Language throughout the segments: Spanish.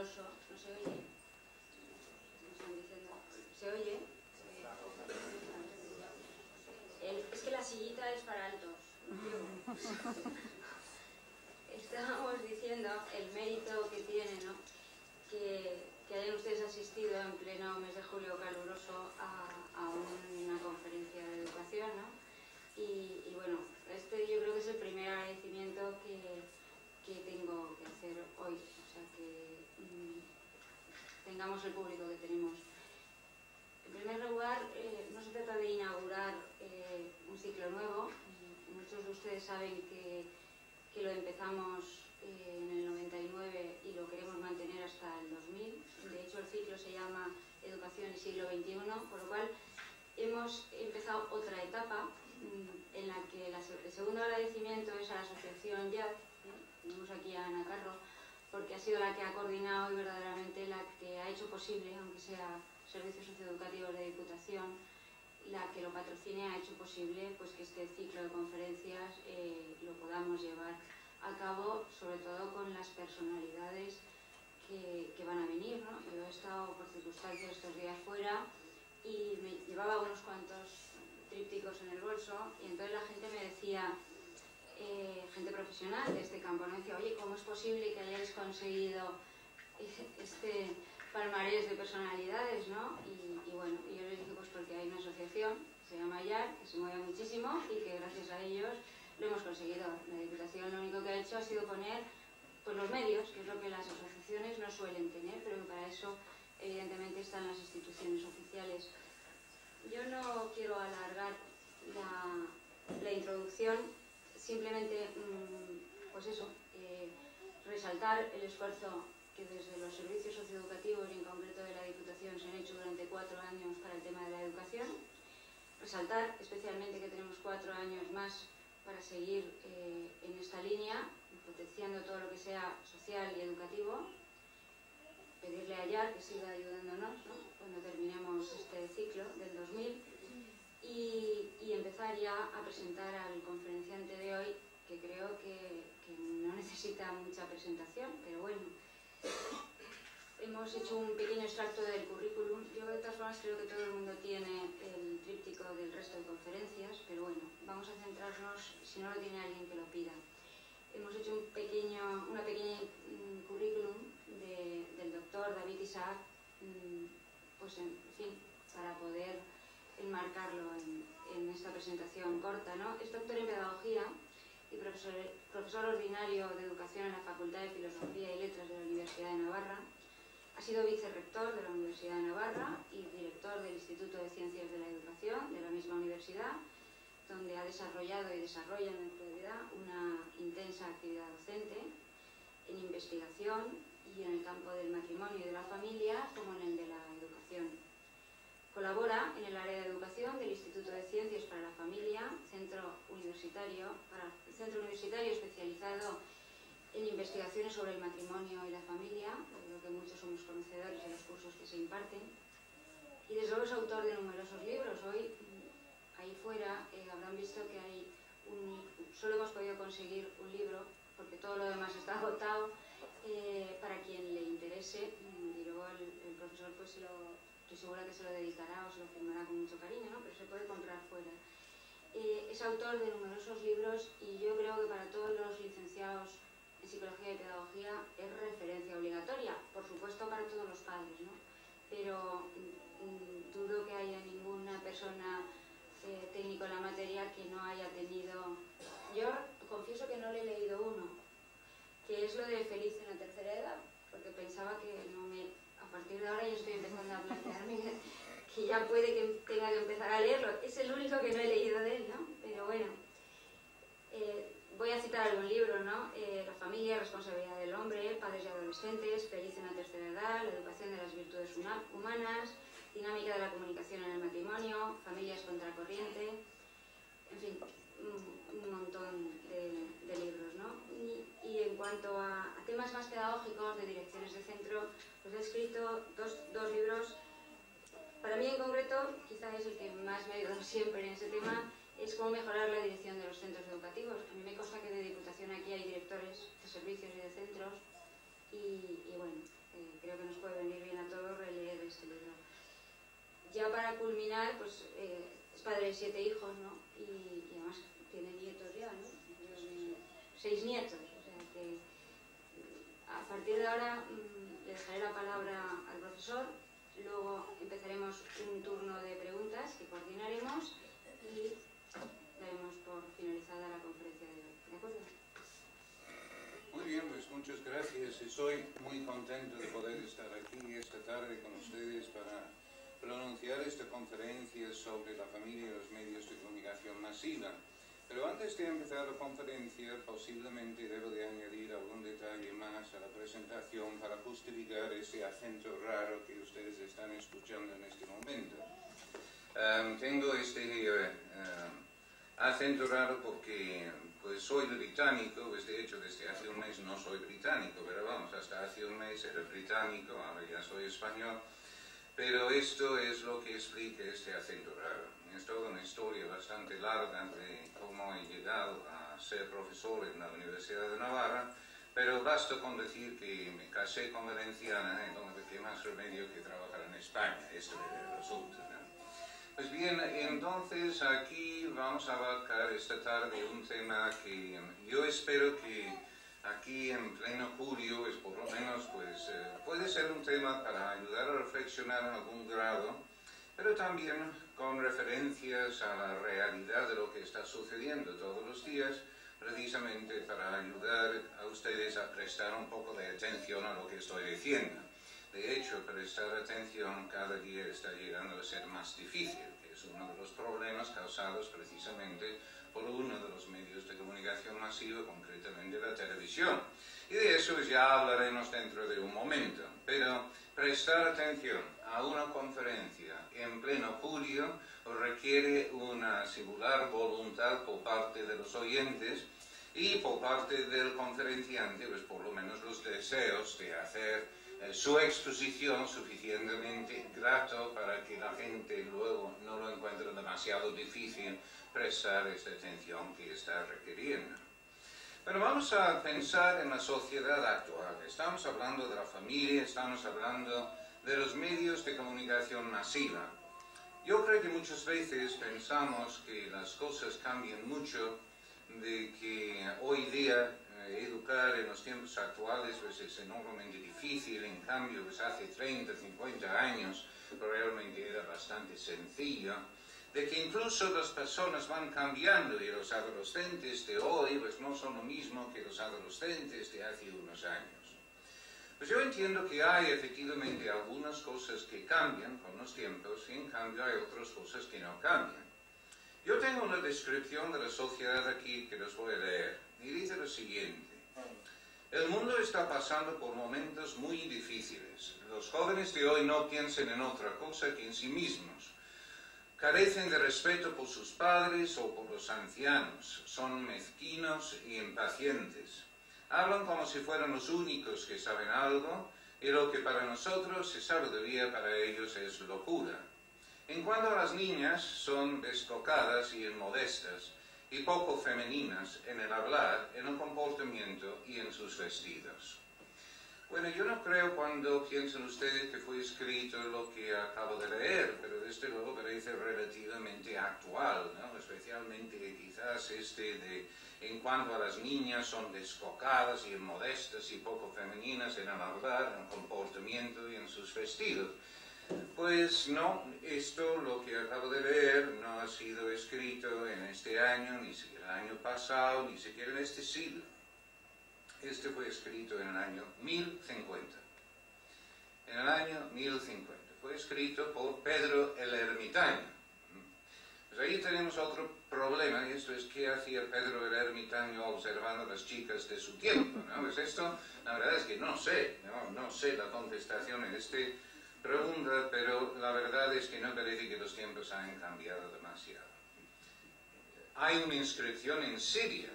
no se oye. ¿Se oye? Es que la sillita es para altos. Estábamos diciendo el mérito que tiene, ¿no? Que, que, hayan ustedes asistido en pleno mes de julio caluroso a, una conferencia de educación, ¿no? Y, y, bueno, este yo creo que es el primer agradecimiento que, que tengo que hacer hoy tengamos el público que tenemos. En primer lugar, eh, no se trata de inaugurar eh, un ciclo nuevo. Muchos de ustedes saben que, que lo empezamos eh, en el 99 y lo queremos mantener hasta el 2000. De hecho, el ciclo se llama Educación y siglo XXI, por lo cual hemos empezado otra etapa mmm, en la que el segundo agradecimiento es a la asociación YAD, tenemos aquí a Ana Carro, porque ha sido la que ha coordinado y verdaderamente la que ha hecho posible, aunque sea Servicios Socioeducativos de Diputación, la que lo patrocine ha hecho posible pues, que este ciclo de conferencias eh, lo podamos llevar a cabo, sobre todo con las personalidades que, van a venir. ¿no? Yo he estado por circunstancias estos días fuera y me llevaba unos cuantos trípticos en el bolso y entonces la gente me decía, eh, gente profesional de este campo, me decía, oye, ¿cómo es posible que hayáis conseguido este palmarés de personalidades, ¿no? Y, y, bueno, yo les dije, pues porque hay una asociación, se llama YAR, que se mueve muchísimo y que gracias a ellos lo hemos conseguido. La Diputación lo único que ha hecho ha sido poner pues, los medios, que es lo que las asociaciones no suelen tener, pero que para eso evidentemente están las instituciones oficiales. Yo no quiero alargar la, la introducción, simplemente, mmm, pues eso, eh, resaltar el esfuerzo que desde los servicios socioeducativos y en concreto de la Diputación se han hecho durante cuatro años para el tema de la educación. Resaltar especialmente que tenemos cuatro años más para seguir eh, en esta línea, potenciando todo lo que sea social y educativo. Pedirle a YAR que siga ayudándonos ¿no? cuando terminemos este ciclo del 2000 y, y empezar ya a presentar al conferenciante de hoy que creo que, que no necesita mucha presentación, pero bueno, Hemos hecho un pequeño extracto del currículum. Yo de todas formas creo que todo el mundo tiene el tríptico del resto de conferencias, pero bueno, vamos a centrarnos, si no lo tiene alguien que lo pida. Hemos hecho un pequeño, una pequeña um, currículum de, del doctor David Isaac, um, pues en fin, para poder enmarcarlo en, en esta presentación corta. ¿no? Es doctor en pedagogía, y profesor, profesor ordinario de Educación en la Facultad de Filosofía y Letras de la Universidad de Navarra. Ha sido vicerrector de la Universidad de Navarra y director del Instituto de Ciencias de la Educación de la misma universidad, donde ha desarrollado y desarrolla en la actualidad una intensa actividad docente en investigación y en el campo del matrimonio y de la familia, como en el de la educación. Colabora en el área de educación del Instituto de Ciencias para la Familia, centro universitario, para, centro universitario especializado en investigaciones sobre el matrimonio y la familia, de lo que muchos somos conocedores de los cursos que se imparten. Y desde luego es autor de numerosos libros. Hoy, ahí fuera, eh, habrán visto que hay un, solo hemos podido conseguir un libro, porque todo lo demás está agotado, eh, para quien le interese, y luego el, el profesor pues se lo estoy segura que se lo dedicará o se lo firmará con mucho cariño, ¿no? pero se puede comprar fuera. Eh, es autor de numerosos libros y yo creo que para todos los licenciados en Psicología y Pedagogía es referencia obligatoria, por supuesto para todos los padres, ¿no? pero mm, dudo que haya ninguna persona eh, técnico en la materia que no haya tenido... Yo confieso que no le he leído uno, que es lo de Feliz en la tercera edad, porque pensaba que no me partir de ahora yo estoy empezando a plantearme que ya puede que tenga que empezar a leerlo. Es el único que no he leído de él, ¿no? Pero bueno, eh, voy a citar algún libro, ¿no? Eh, la familia, responsabilidad del hombre, padres y adolescentes, feliz en la tercera edad, la educación de las virtudes humanas, dinámica de la comunicación en el matrimonio, familias contracorriente, en fin, un montón de, libros. ¿no? Y, en cuanto a, a, temas más pedagógicos de direcciones de centro, pues he escrito dos, dos libros. Para mí en concreto, quizá es el que más me ha ayudado siempre en ese tema, es cómo mejorar la dirección de los centros educativos. A mí me consta que de Diputación aquí hay directores de servicios y de centros y, bueno, eh, creo que nos puede venir bien a todos releer este libro. Ya para culminar, pues eh, es padre de siete hijos, ¿no? Y, además tiene nietos ya, ¿no? Seis nietos, o sea que a partir de ahora mm, dejaré la palabra al profesor, luego empezaremos un turno de preguntas que coordinaremos y daremos por finalizada la conferencia de hoy. ¿De acuerdo? Muy bien, pues muchas gracias. Estoy muy contento de poder estar aquí esta tarde con ustedes para pronunciar esta conferencia sobre la familia y los medios de comunicación masiva. Pero antes de empezar la conferencia, posiblemente debo de añadir algún detalle más a la presentación para justificar ese acento raro que ustedes están escuchando en este momento. Tengo este uh, acento raro porque pues soy británico, pues de hecho desde hace un mes no soy británico, pero vamos, hasta hace un mes era británico, ahora ya soy español. Pero esto es lo que explica este acento raro es toda una historia bastante larga de cómo he llegado a ser profesor en la Universidad de Navarra, pero basta con decir que me casé con valenciana, entonces qué más remedio que trabajar en España, esto es el asunto. Pues bien, entonces aquí vamos a abarcar esta tarde un tema que yo espero que aquí en pleno julio, es por lo menos, pues eh, puede ser un tema para ayudar a reflexionar en algún grado, pero también con referencias a la realidad de lo que está sucediendo todos los días, precisamente para ayudar a ustedes a prestar un poco de atención a lo que estoy diciendo. De hecho, prestar atención cada día está llegando a ser más difícil, que es uno de los problemas causados precisamente por uno de los medios de comunicación masiva, concretamente la televisión. Y de eso ya hablaremos dentro de un momento. Pero prestar atención a una conferencia en pleno julio requiere una singular voluntad por parte de los oyentes y por parte del conferenciante, pues por lo menos los deseos de hacer eh, su exposición suficientemente grato para que la gente luego no lo encuentre demasiado difícil prestar esta atención que está requiriendo. Pero vamos a pensar en la sociedad actual. Estamos hablando de la familia, estamos hablando de los medios de comunicación masiva. Yo creo que muchas veces pensamos que las cosas cambian mucho, de que hoy día eh, educar en los tiempos actuales pues, es enormemente difícil, en cambio pues, hace 30, 50 años realmente era bastante sencillo, de que incluso las personas van cambiando y los adolescentes de hoy pues, no son lo mismo que los adolescentes de hace unos años. Pues yo entiendo que hay efectivamente algunas cosas que cambian con los tiempos y en cambio hay otras cosas que no cambian. Yo tengo una descripción de la sociedad aquí que les voy a leer y dice lo siguiente. El mundo está pasando por momentos muy difíciles. Los jóvenes de hoy no piensan en otra cosa que en sí mismos. Carecen de respeto por sus padres o por los ancianos. Son mezquinos y impacientes hablan como si fueran los únicos que saben algo y lo que para nosotros es sabiduría para ellos es locura. En cuanto a las niñas, son descocadas y inmodestas y poco femeninas en el hablar, en el comportamiento y en sus vestidos. Bueno, yo no creo cuando piensan ustedes que fue escrito lo que acabo de leer, pero desde luego parece relativamente actual, ¿no? especialmente quizás este de en cuanto a las niñas son descocadas y inmodestas y poco femeninas en el hablar, en comportamiento y en sus vestidos. Pues no, esto lo que acabo de leer no ha sido escrito en este año, ni siquiera el año pasado, ni siquiera en este siglo. Este fue escrito en el año 1050. En el año 1050. Fue escrito por Pedro el Ermitaño pues ahí tenemos otro problema, y esto es qué hacía Pedro el ermitaño observando las chicas de su tiempo. ¿no? Pues esto, la verdad es que no sé, no, no sé la contestación en esta pregunta, pero la verdad es que no parece que los tiempos hayan cambiado demasiado. Hay una inscripción en Siria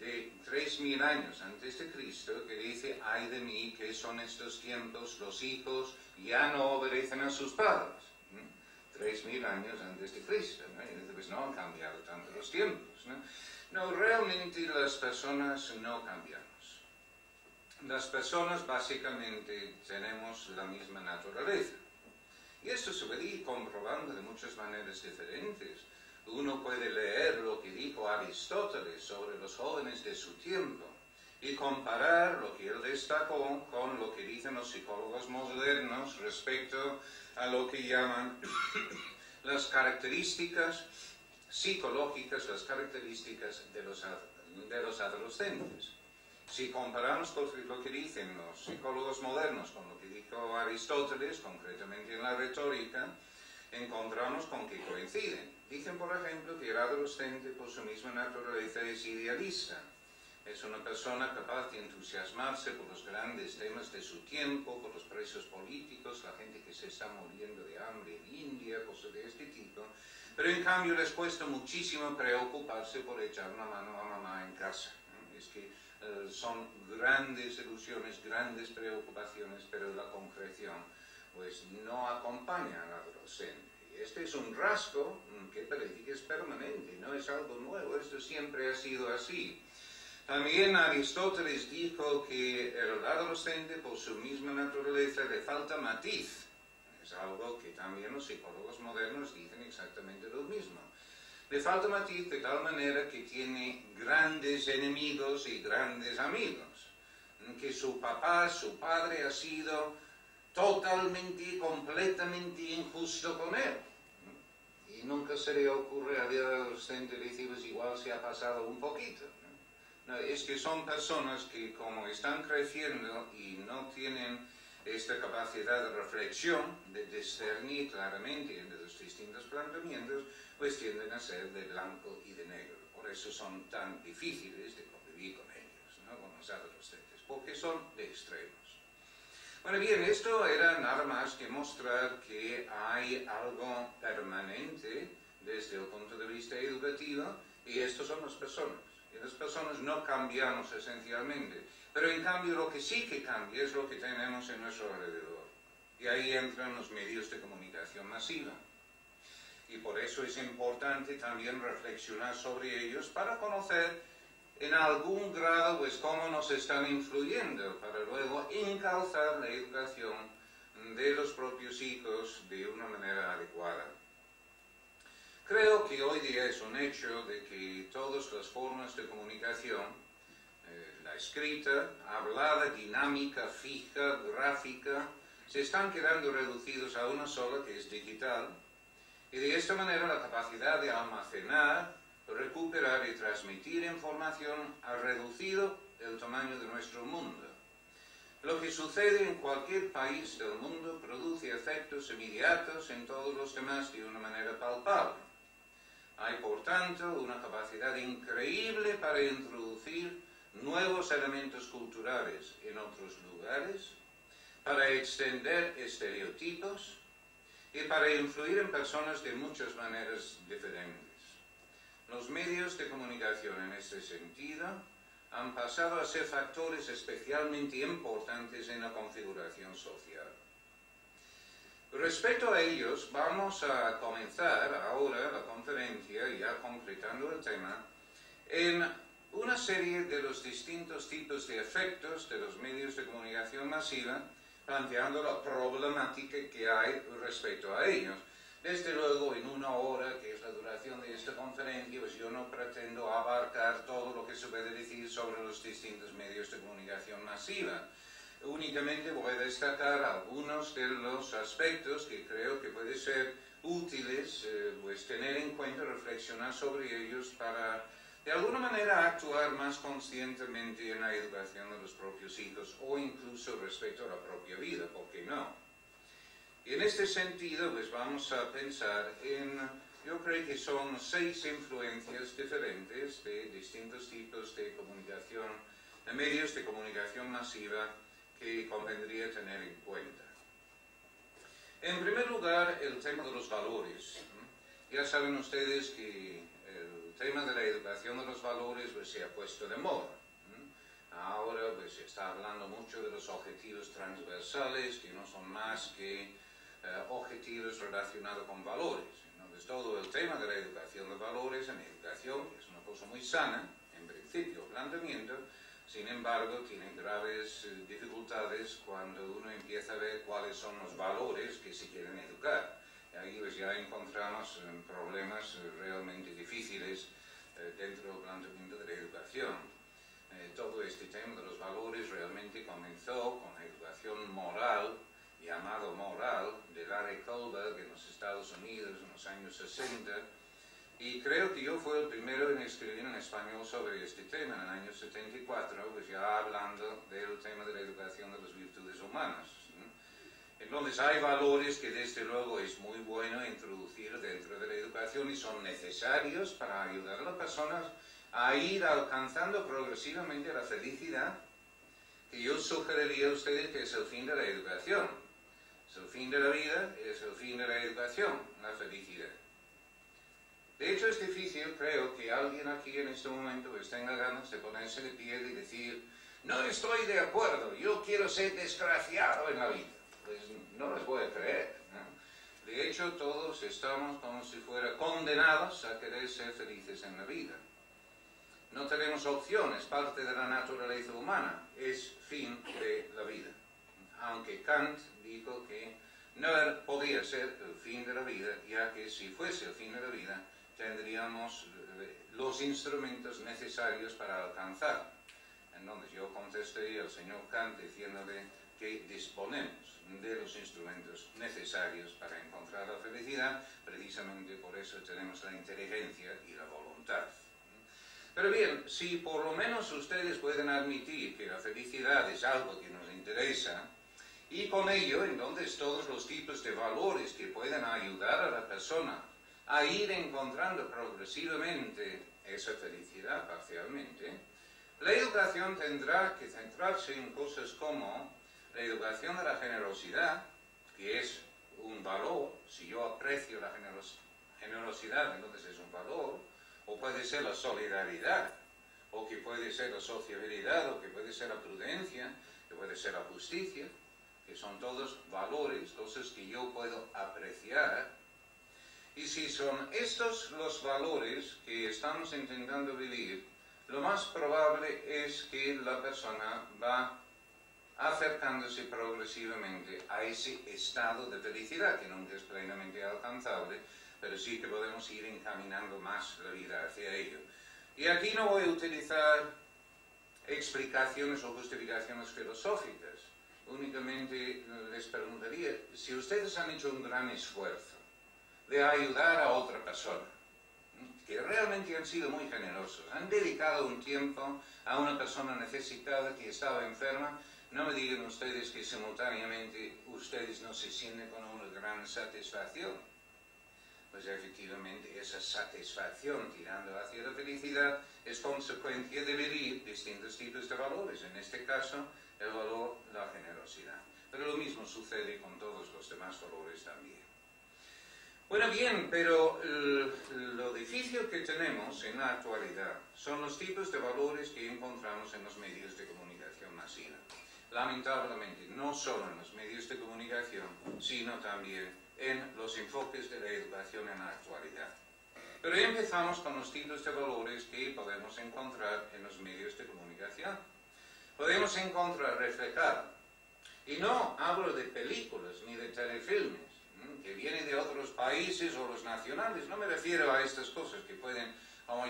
de 3.000 años antes de Cristo que dice, ay de mí, que son estos tiempos, los hijos ya no obedecen a sus padres. 3.000 años antes de Cristo. ¿no? Pues no han cambiado tanto los tiempos. ¿no? no, realmente las personas no cambiamos. Las personas básicamente tenemos la misma naturaleza. Y esto se puede ir comprobando de muchas maneras diferentes. uno puede leer lo que dijo Aristóteles sobre los jóvenes de su tiempo y comparar lo que él destacó con lo que dicen los psicólogos modernos respecto a lo que llaman las características psicológicas, las características de los, de los adolescentes. Si comparamos lo que dicen los psicólogos modernos con lo que dijo Aristóteles, concretamente en la retórica, encontramos con que coinciden. Dicen, por ejemplo, que el adolescente por su misma naturaleza es idealista. Es una persona capaz de entusiasmarse por los grandes temas de su tiempo, por los presos políticos, la gente que se está muriendo de hambre en India, cosas de este tipo. Pero en cambio les cuesta muchísimo preocuparse por echar una mano a mamá en casa. Es que eh, son grandes ilusiones, grandes preocupaciones, pero la concreción pues no acompaña al adolescente. Este es un rasgo mm, que parece que es permanente, no es algo nuevo, esto siempre ha sido así. También Aristóteles dijo que el adolescente por su misma naturaleza le falta matiz. Es algo que también los psicólogos modernos dicen exactamente lo mismo. Le falta matiz de tal manera que tiene grandes enemigos y grandes amigos. Que su papá, su padre ha sido totalmente y completamente injusto con él. Y nunca se le ocurre a la adolescente decir, pues igual se ha pasado un poquito. No, es que son personas que como están creciendo y no tienen esta capacidad de reflexión, de discernir claramente entre los distintos planteamientos, pues tienden a ser de blanco y de negro. Por eso son tan difíciles de convivir con ellos, ¿no? con los adolescentes, porque son de extremos. Bueno, bien, esto era nada más que mostrar que hay algo permanente desde el punto de vista educativo y estos son las personas. Las personas no cambiamos esencialmente, pero en cambio lo que sí que cambia es lo que tenemos en nuestro alrededor. Y ahí entran los medios de comunicación masiva y por eso es importante también reflexionar sobre ellos para conocer en algún grado pues cómo nos están influyendo para luego encalzar la educación de los propios hijos de una manera adecuada. Creo que hoy día es un hecho de que todas las formas de comunicación, eh, la escrita, hablada, dinámica, fija, gráfica, se están quedando reducidos a una sola que es digital, y de esta manera la capacidad de almacenar, recuperar y transmitir información ha reducido el tamaño de nuestro mundo. Lo que sucede en cualquier país del mundo produce efectos inmediatos en todos los demás de una manera palpable. Hay, por tanto, una capacidad increíble para introducir nuevos elementos culturales en otros lugares, para extender estereotipos, y para influir en personas de muchas maneras diferentes. Los medios de comunicación en este sentido han pasado a ser factores especialmente importantes en la configuración social. Respecto a ellos, vamos a comenzar ahora la conferencia, ya concretando el tema, en una serie de los distintos tipos de efectos de los medios de comunicación masiva planteando la problemática que hay respecto a ellos. Desde luego, en una hora, que es la duración de esta conferencia, pues yo no pretendo abarcar todo lo que se puede decir sobre los distintos medios de comunicación masiva. Únicamente voy a destacar algunos de los aspectos que creo que puede ser útiles, eh, pues tener en cuenta, reflexionar sobre ellos para de alguna manera actuar más conscientemente en la educación de los propios hijos o incluso respecto a la propia vida, ¿por qué no? Y en este sentido, pues vamos a pensar en, yo creo que son seis influencias diferentes de distintos tipos de comunicación, de medios de comunicación masiva que convendría tener en cuenta. En primer lugar, el tema de los valores. Ya saben ustedes que el tema de la educación de los valores pues, se ha puesto de moda. Ahora pues, se está hablando mucho de los objetivos transversales, que no son más que eh, objetivos relacionados con valores. Entonces todo el tema de la educación de valores en educación es una cosa muy sana, en principio, planteamiento, sin embargo, tiene graves eh, dificultades cuando uno empieza a ver cuáles son los valores que se quieren educar. ahí pues ya encontramos eh, problemas eh, realmente difíciles dentro del planteamiento de la educación. todo este tema de los valores realmente comenzó con la educación moral, llamado moral, de Larry Kohlberg en los Estados Unidos en los años 60, y creo que yo fui el primero en escribir en español sobre este tema en el año 74, pues ya hablando del tema de la educación de las virtudes humanas. Entonces hay valores que desde luego es muy bueno introducir dentro de la educación y son necesarios para ayudar a las personas a ir alcanzando progresivamente la felicidad, que yo sugeriría a ustedes que es el fin de la educación. Es el fin de la vida, es el fin de la educación, la felicidad. De hecho, es difícil, creo, que alguien aquí en este momento pues, tenga ganas de ponerse de pie y decir, no estoy de acuerdo, yo quiero ser desgraciado en la vida. Pues no les voy a creer. De hecho, todos estamos como si fuera condenados a querer ser felices en la vida. No tenemos opciones, parte de la naturaleza humana, es fin de la vida. Aunque Kant dijo que no podía ser el fin de la vida, ya que si fuese el fin de la vida, tendríamos eh, los instrumentos necesarios para alcanzar. Entonces yo contesté al señor Kant diciéndole que disponemos de los instrumentos necesarios para encontrar la felicidad, precisamente por eso tenemos la inteligencia y la voluntad. Pero bien, si por lo menos ustedes pueden admitir que la felicidad es algo que nos interesa, y con ello entonces todos los tipos de valores que pueden ayudar a la persona a ir encontrando progresivamente esa felicidad parcialmente, la educación tendrá que centrarse en cosas como la educación de la generosidad, que es un valor, si yo aprecio la generosidad, entonces es un valor, o puede ser la solidaridad, o que puede ser la sociabilidad, o que puede ser la prudencia, que puede ser la justicia, que son todos valores, cosas que yo puedo apreciar y si son estos los valores que estamos intentando vivir, lo más probable es que la persona va acercándose progresivamente a ese estado de felicidad, que nunca es plenamente alcanzable, pero sí que podemos ir encaminando más la vida hacia ello. Y aquí no voy a utilizar explicaciones o justificaciones filosóficas, únicamente les preguntaría, si ustedes han hecho un gran esfuerzo, de ayudar a otra persona, que realmente han sido muy generosos, han dedicado un tiempo a una persona necesitada que estaba enferma, no me digan ustedes que simultáneamente ustedes no se sienten con una gran satisfacción. Pues efectivamente esa satisfacción tirando hacia la felicidad es consecuencia de vivir distintos tipos de valores, en este caso el valor la generosidad. Pero lo mismo sucede con todos los demás valores también. Bueno, bien, pero lo difícil que tenemos en la actualidad son los tipos de valores que encontramos en los medios de comunicación masiva. Lamentablemente, no solo en los medios de comunicación, sino también en los enfoques de la educación en la actualidad. Pero empezamos con los tipos de valores que podemos encontrar en los medios de comunicación. Podemos encontrar reflejados. Y no hablo de películas ni de telefilmes que vienen de otros países o los nacionales. No me refiero a estas cosas que pueden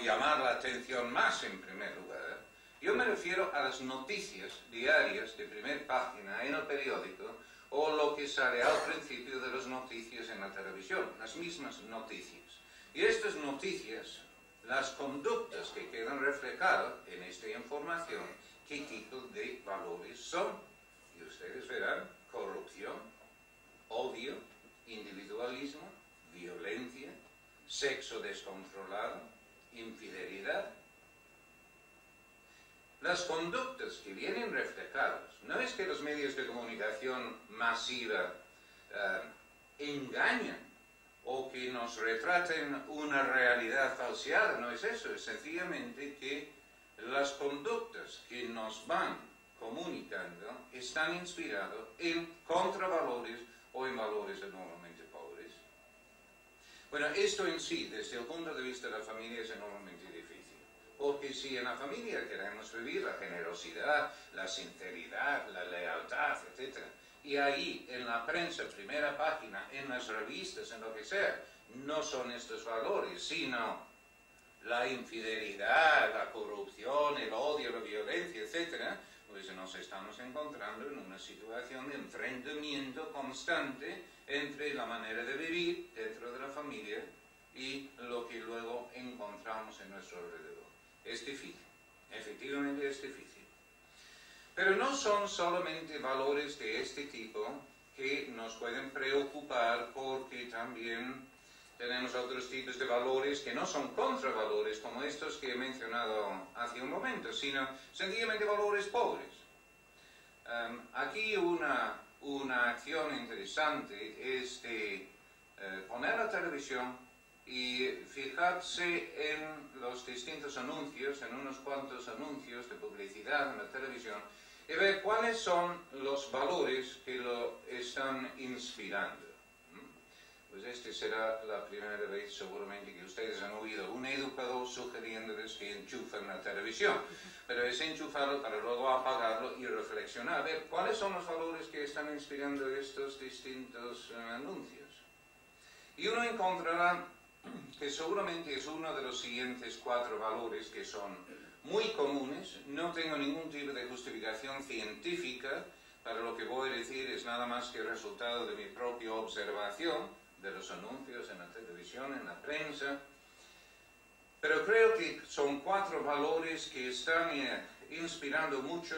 llamar la atención más en primer lugar. Yo me refiero a las noticias diarias de primer página en el periódico o lo que sale al principio de las noticias en la televisión, las mismas noticias. Y estas noticias, las conductas que quedan reflejadas en esta información, qué tipo de valores son. Y ustedes verán corrupción, odio, individualismo, violencia, sexo descontrolado, infidelidad. Las conductas que vienen reflejadas, no es que los medios de comunicación masiva eh, engañan o que nos retraten una realidad falseada, no es eso, es sencillamente que las conductas que nos van comunicando están inspiradas en contravalores o en valores enormemente pobres. Bueno, esto en sí, desde el punto de vista de la familia, es enormemente difícil. Porque si en la familia queremos vivir la generosidad, la sinceridad, la lealtad, etc., y ahí en la prensa, primera página, en las revistas, en lo que sea, no son estos valores, sino la infidelidad, la corrupción, el odio, la violencia, etc., pues nos estamos encontrando en una situación de enfrentamiento constante entre la manera de vivir dentro de la familia y lo que luego encontramos en nuestro alrededor. Es difícil, efectivamente es difícil. Pero no son solamente valores de este tipo que nos pueden preocupar porque también tenemos otros tipos de valores que no son contravalores como estos que he mencionado hace un momento, sino sencillamente valores pobres. Em, aquí una, una acción interesante es de eh, poner la televisión y fijarse en los distintos anuncios, en unos cuantos anuncios de publicidad en la televisión, y ver cuáles son los valores que lo están inspirando. Pues esta será la primera vez seguramente que ustedes han oído un educador sugiriéndoles que enchufen la televisión, pero es enchufarlo para luego apagarlo y reflexionar, a ver cuáles son los valores que están inspirando estos distintos eh, anuncios. Y uno encontrará que seguramente es uno de los siguientes cuatro valores que son muy comunes, no tengo ningún tipo de justificación científica para lo que voy a decir, es nada más que el resultado de mi propia observación de los anuncios en la televisión, en la prensa, pero creo que son cuatro valores que están eh, inspirando mucho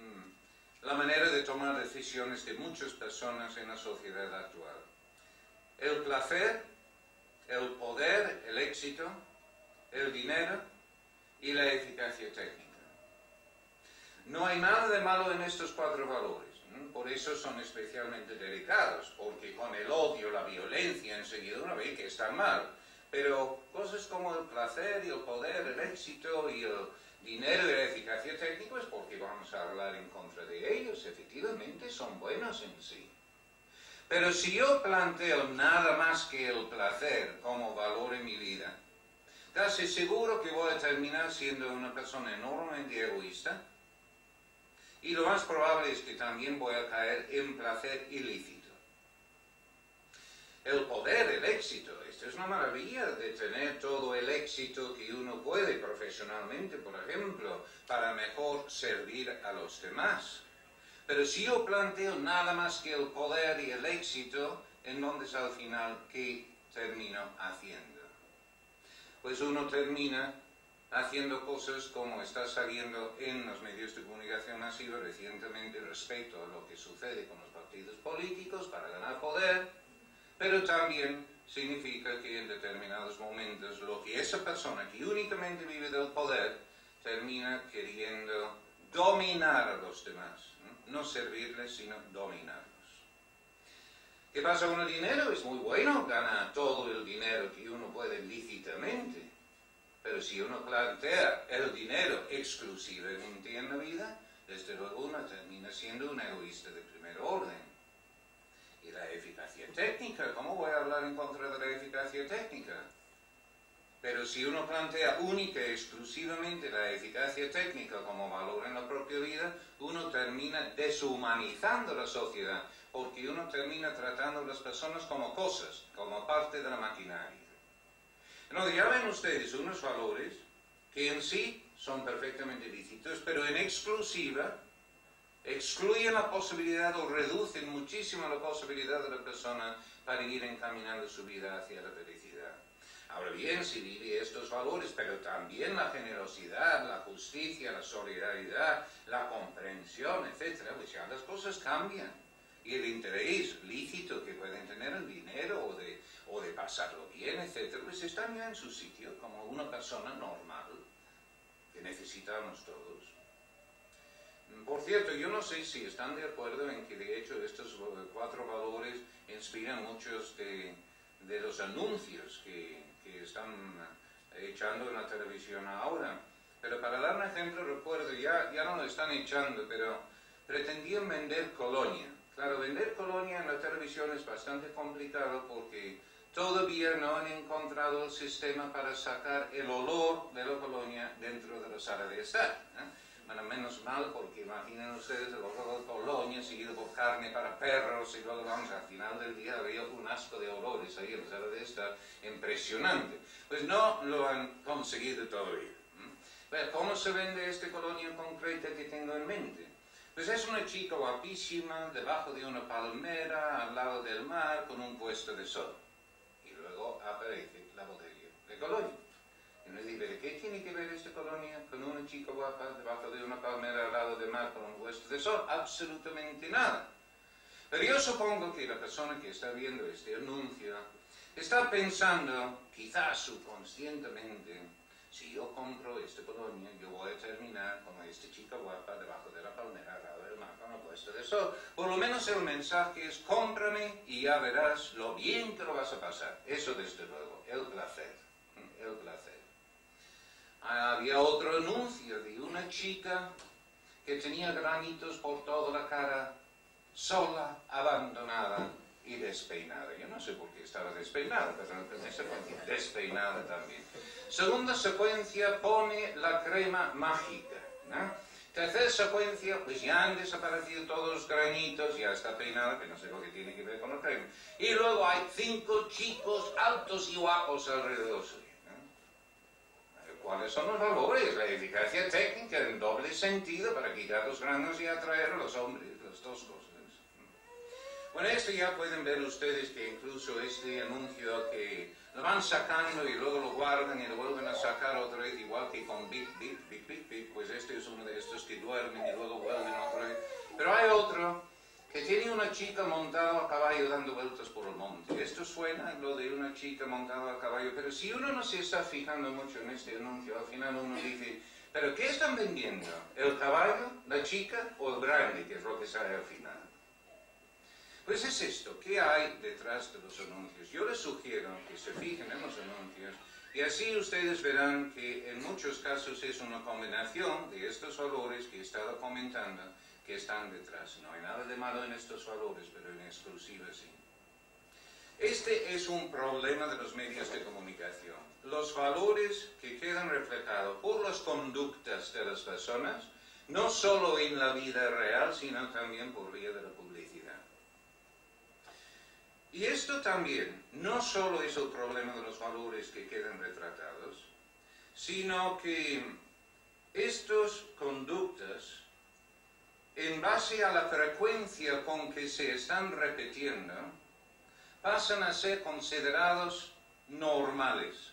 mm, la manera de tomar decisiones de muchas personas en la sociedad actual. El placer, el poder, el éxito, el dinero y la eficacia técnica. No hay nada de malo en estos cuatro valores. Por eso son especialmente delicados, porque con el odio, la violencia, enseguida uno ve que están mal. Pero cosas como el placer y el poder, el éxito y el dinero y la eficacia técnica es porque vamos a hablar en contra de ellos. Efectivamente son buenos en sí. Pero si yo planteo nada más que el placer como valor en mi vida, casi seguro que voy a terminar siendo una persona enormemente egoísta y lo más probable es que también voy a caer en placer ilícito. El poder, el éxito, esto es una maravilla de tener todo el éxito que uno puede profesionalmente, por ejemplo, para mejor servir a los demás. Pero si yo planteo nada más que el poder y el éxito, entonces al final, ¿qué termino haciendo? Pues uno termina haciendo cosas como está saliendo en los medios de comunicación masiva recientemente respecto a lo que sucede con los partidos políticos para ganar poder, pero también significa que en determinados momentos lo que esa persona que únicamente vive del poder termina queriendo dominar a los demás no servirles, sino dominarlos. ¿Qué pasa con el dinero? Es muy bueno, gana todo el dinero que uno puede lícitamente, pero si uno plantea el dinero exclusivamente en la vida, desde luego uno termina siendo un egoísta de primer orden. Y la eficacia técnica, ¿cómo voy a hablar en contra de la eficacia técnica? Pero si uno plantea única y exclusivamente la eficacia técnica como valor en la propia vida, uno termina deshumanizando la sociedad, porque uno termina tratando a las personas como cosas, como parte de la maquinaria. No, ya ven ustedes unos valores que en sí son perfectamente lícitos, pero en exclusiva excluyen la posibilidad o reducen muchísimo la posibilidad de la persona para ir encaminando su vida hacia la felicidad. Ahora bien, si vive estos valores, pero también la generosidad, la justicia, la solidaridad, la comprensión, etc., pues ya las cosas cambian. Y el interés lícito que pueden tener el dinero o de, o de pasarlo bien, etc., pues están ya en su sitio como una persona normal que necesitamos todos. Por cierto, yo no sé si están de acuerdo en que de hecho estos cuatro valores inspiran muchos de, de los anuncios que, que están echando en la televisión ahora. Pero para dar un ejemplo, recuerdo, ya, ya no lo están echando, pero pretendían vender colonia. Claro, vender colonia en la televisión es bastante complicado porque todavía no han encontrado el sistema para sacar el olor de la colonia dentro de la sala de estar. bueno, menos mal, porque imaginen ustedes el olor de colonia seguido por carne para perros y luego vamos, al final del día había un asco de olores ahí, o sea, de estar impresionante. Pues no lo han conseguido todavía. Pero, ¿Cómo se vende esta colonia concreta que tengo en mente? Pues es una chica guapísima, debajo de una palmera, al lado del mar, con un puesto de sol. Aparece la botella de colonia. Y uno dice, ¿qué tiene que ver esta colonia con una chica guapa debajo de una palmera al lado del mar con un puesto de sol? Absolutamente nada. Pero yo supongo que la persona que está viendo este anuncio está pensando, quizás subconscientemente, si yo compro esta colonia, yo voy a terminar como esta chica guapa debajo de la palmera de. Por lo menos el mensaje es, cómprame y ya verás lo bien que lo vas a pasar. Eso desde luego, el placer, el placer. Había otro anuncio de una chica que tenía granitos por toda la cara, sola, abandonada y despeinada. Yo no sé por qué estaba despeinada, pero en esa despeinada también. Segunda secuencia pone la crema mágica. ¿no? Tercera secuencia, pues ya han desaparecido todos los granitos, ya está peinada, que no sé lo que tiene que ver con la crema. Y luego hay cinco chicos altos y guapos alrededor suyo. ¿Cuáles son los valores? La eficacia técnica en doble sentido para quitar los granos y atraer a los hombres, las dos cosas. Bueno, esto ya pueden ver ustedes que incluso este anuncio que lo van sacando y luego lo guardan y lo vuelven a sacar otra vez, igual que con Big, Big, Big, Big, pues este es uno de estos que duermen y luego vuelven otra vez. Pero hay otro que tiene una chica montada a caballo dando vueltas por el monte. Esto suena lo de una chica montada a caballo, pero si uno no se está fijando mucho en este anuncio, al final uno dice, ¿pero qué están vendiendo? ¿El caballo, la chica o el brandy, que es lo que sale al final? Pues es esto, ¿qué hay detrás de los anuncios? Yo les sugiero que se fijen en los anuncios y así ustedes verán que en muchos casos es una combinación de estos valores que he estado comentando que están detrás. No hay nada de malo en estos valores, pero en exclusiva sí. Este es un problema de los medios de comunicación. Los valores que quedan reflejados por las conductas de las personas, no solo en la vida real, sino también por vía de la. Y esto también no solo es el problema de los valores que quedan retratados, sino que estas conductas, en base a la frecuencia con que se están repitiendo, pasan a ser considerados normales.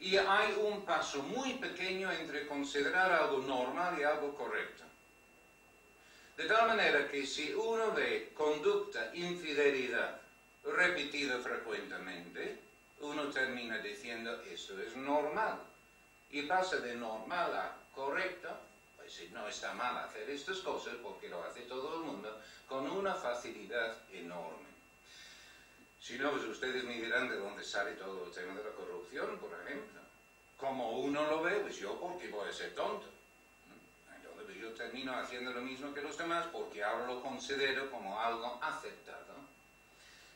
Y hay un paso muy pequeño entre considerar algo normal y algo correcto. De tal manera que si uno ve conducta, infidelidad repetida frecuentemente, uno termina diciendo esto es normal. Y pasa de normal a correcto, pues no está mal hacer estas cosas porque lo hace todo el mundo con una facilidad enorme. Si no, pues ustedes me dirán de dónde sale todo el tema de la corrupción, por ejemplo. Como uno lo ve, pues yo porque voy a ser tonto yo termino haciendo lo mismo que los demás porque ahora lo considero como algo aceptado.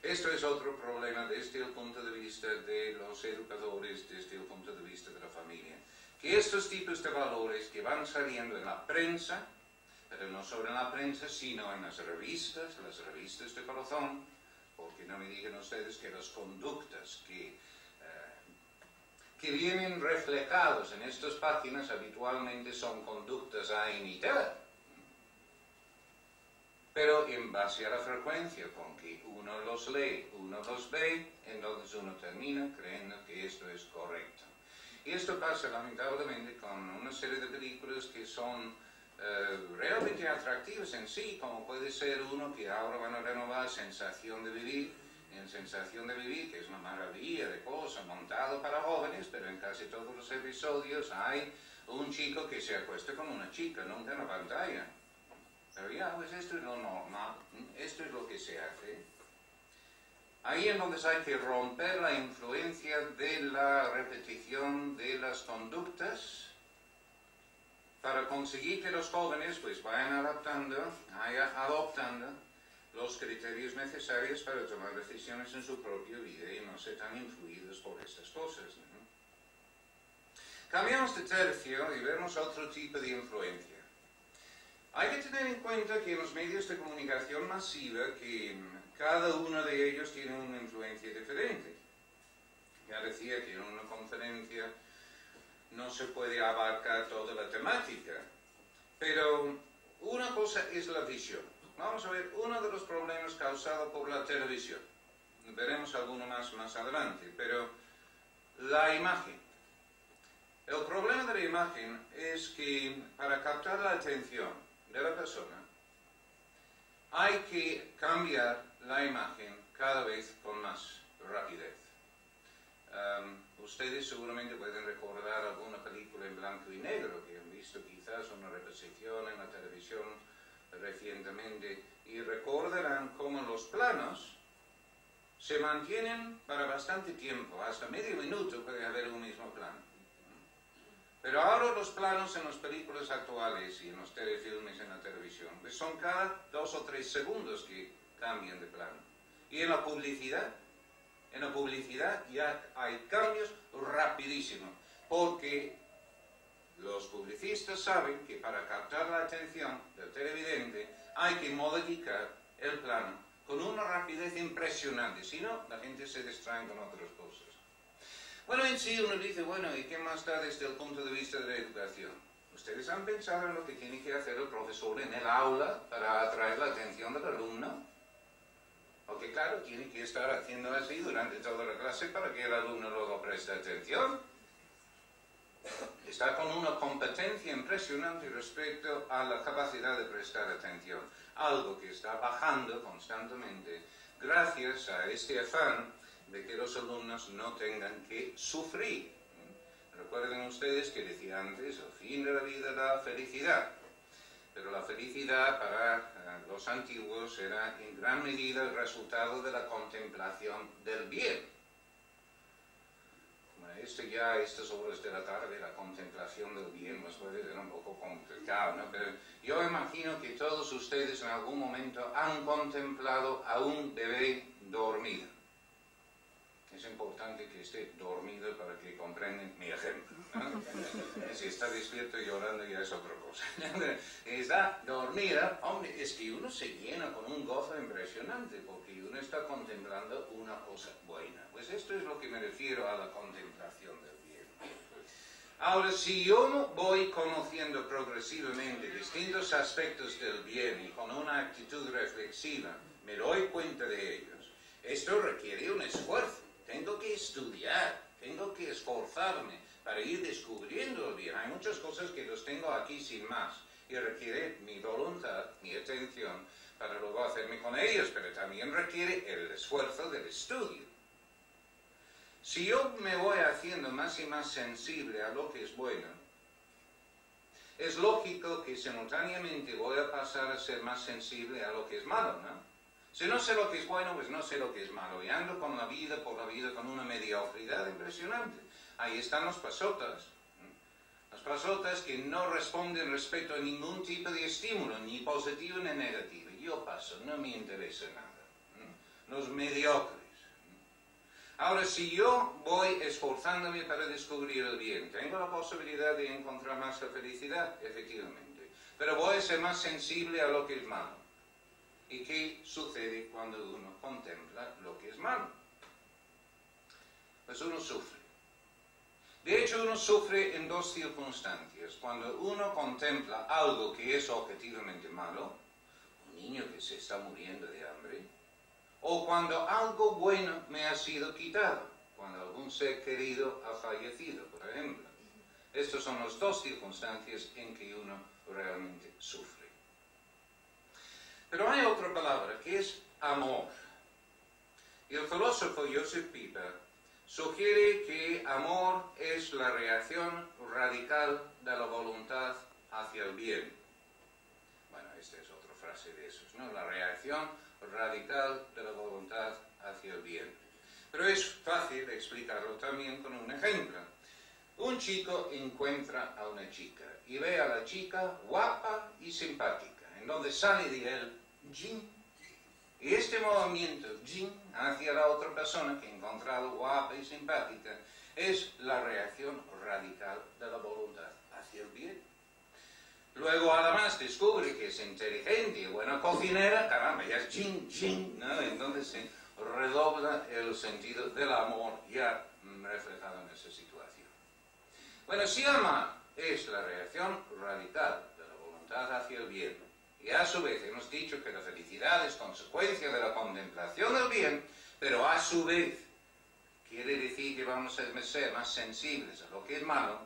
Esto es otro problema desde el punto de vista de los educadores, desde el punto de vista de la familia. Que estos tipos de valores que van saliendo en la prensa, pero no solo en la prensa, sino en las revistas, las revistas de corazón, porque no me digan ustedes que las conductas que que vienen reflejados en estas páginas habitualmente son conductas A T. Pero en base a la frecuencia con que uno los lee, uno los ve, entonces uno termina creyendo que esto es correcto. Y esto pasa lamentablemente con una serie de películas que son eh, realmente atractivas en sí, como puede ser uno que ahora van a renovar Sensación de Vivir, en Sensación de Vivir, que es una maravilla de cosas, montado para jóvenes, pero en casi todos los episodios hay un chico que se acuesta con una chica, nunca en la pantalla. Pero ya, pues esto es lo normal, esto es lo que se hace. Ahí entonces hay que romper la influencia de la repetición de las conductas para conseguir que los jóvenes pues vayan adaptando, vayan adoptando los criterios necesarios para tomar decisiones en su propia vida y no ser tan influidos por estas cosas. Cambiamos de tercio y vemos otro tipo de influencia. Hay que tener en cuenta que en los medios de comunicación masiva, que cada uno de ellos tiene una influencia diferente. Ya decía que en una conferencia no se puede abarcar toda la temática, pero una cosa es la visión. Vamos a ver uno de los problemas causados por la televisión. Veremos alguno más más adelante, pero la imagen. El problema de la imagen es que para captar la atención de la persona hay que cambiar la imagen cada vez con más rapidez. Um, ustedes seguramente pueden recordar alguna película en blanco y negro que han visto quizás una reposición en la televisión recientemente y recordarán cómo los planos se mantienen para bastante tiempo, hasta medio minuto puede haber un mismo plano. Pero ahora los planos en las películas actuales y en los telefilmes en la televisión pues son cada dos o tres segundos que cambian de plano. Y en la publicidad, en la publicidad ya hay cambios rapidísimos, porque los publicistas saben que para captar la atención del televidente hay que modificar el plano con una rapidez impresionante, si no, la gente se distrae con otras cosas. Bueno, en sí uno dice, bueno, ¿y qué más da desde el punto de vista de la educación? ¿Ustedes han pensado en lo que tiene que hacer el profesor en el aula para atraer la atención del alumno? Porque claro, tiene que estar haciendo así durante toda la clase para que el alumno luego preste atención. Está con una competencia impresionante respecto a la capacidad de prestar atención, algo que está bajando constantemente gracias a este afán de que los alumnos no tengan que sufrir. Recuerden ustedes que decía antes, el fin de la vida la felicidad. Pero la felicidad para eh, los antiguos era en gran medida el resultado de la contemplación del bien este ya estas horas de la tarde la contemplación del bien nos puede ser un poco complicado, ¿no? Pero yo imagino que todos ustedes en algún momento han contemplado a un bebé dormido. Es importante que esté dormido para que comprendan mi ejemplo. si está despierto y llorando ya es otra cosa. está dormida, hombre, es que uno se llena con un gozo impresionante porque uno está contemplando una cosa buena. Pues esto es lo que me refiero a la contemplación del bien. Ahora, si yo voy conociendo progresivamente distintos aspectos del bien y con una actitud reflexiva me doy cuenta de ellos, esto requiere un esfuerzo. Tengo que estudiar, tengo que esforzarme para ir descubriendo bien. Hay muchas cosas que los tengo aquí sin más y requiere mi voluntad, mi atención para luego hacerme con ellos, pero también requiere el esfuerzo del estudio. Si yo me voy haciendo más y más sensible a lo que es bueno, es lógico que simultáneamente voy a pasar a ser más sensible a lo que es malo, ¿no? Si no sé lo que es bueno, pues no sé lo que es malo. Y ando con la vida, por la vida, con una mediocridad impresionante. Ahí están los pasotas. Los pasotas que no responden respecto a ningún tipo de estímulo, ni positivo ni negativo. Yo paso, no me interesa nada. Los mediocres. Ahora, si yo voy esforzándome para descubrir el bien, tengo la posibilidad de encontrar más la felicidad, efectivamente. Pero voy a ser más sensible a lo que es malo. ¿Y qué sucede cuando uno contempla lo que es malo? Pues uno sufre. De hecho, uno sufre en dos circunstancias. Cuando uno contempla algo que es objetivamente malo, un niño que se está muriendo de hambre, o cuando algo bueno me ha sido quitado, cuando algún ser querido ha fallecido, por ejemplo. Estas son las dos circunstancias en que uno realmente sufre. Pero hay otra palabra que es amor. El filósofo Joseph Pieper sugiere que amor es la reacción radical de la voluntad hacia el bien. Bueno, esta es otra frase de esos, ¿no? La reacción radical de la voluntad hacia el bien. Pero es fácil explicarlo también con un ejemplo. Un chico encuentra a una chica y ve a la chica guapa y simpática en donde sale de él jin. Y este movimiento jin hacia la otra persona que he encontrado guapa y simpática es la reacción radical de la voluntad hacia el bien. Luego además descubre que es inteligente y buena cocinera, caramba, ya es ching, ¿no? Entonces se redobla el sentido del amor ya reflejado en esa situación. Bueno, si ama es la reacción radical de la voluntad hacia el bien. Y a su vez hemos dicho que la felicidad es consecuencia de la contemplación del bien, pero a su vez quiere decir que vamos a ser más sensibles a lo que es malo,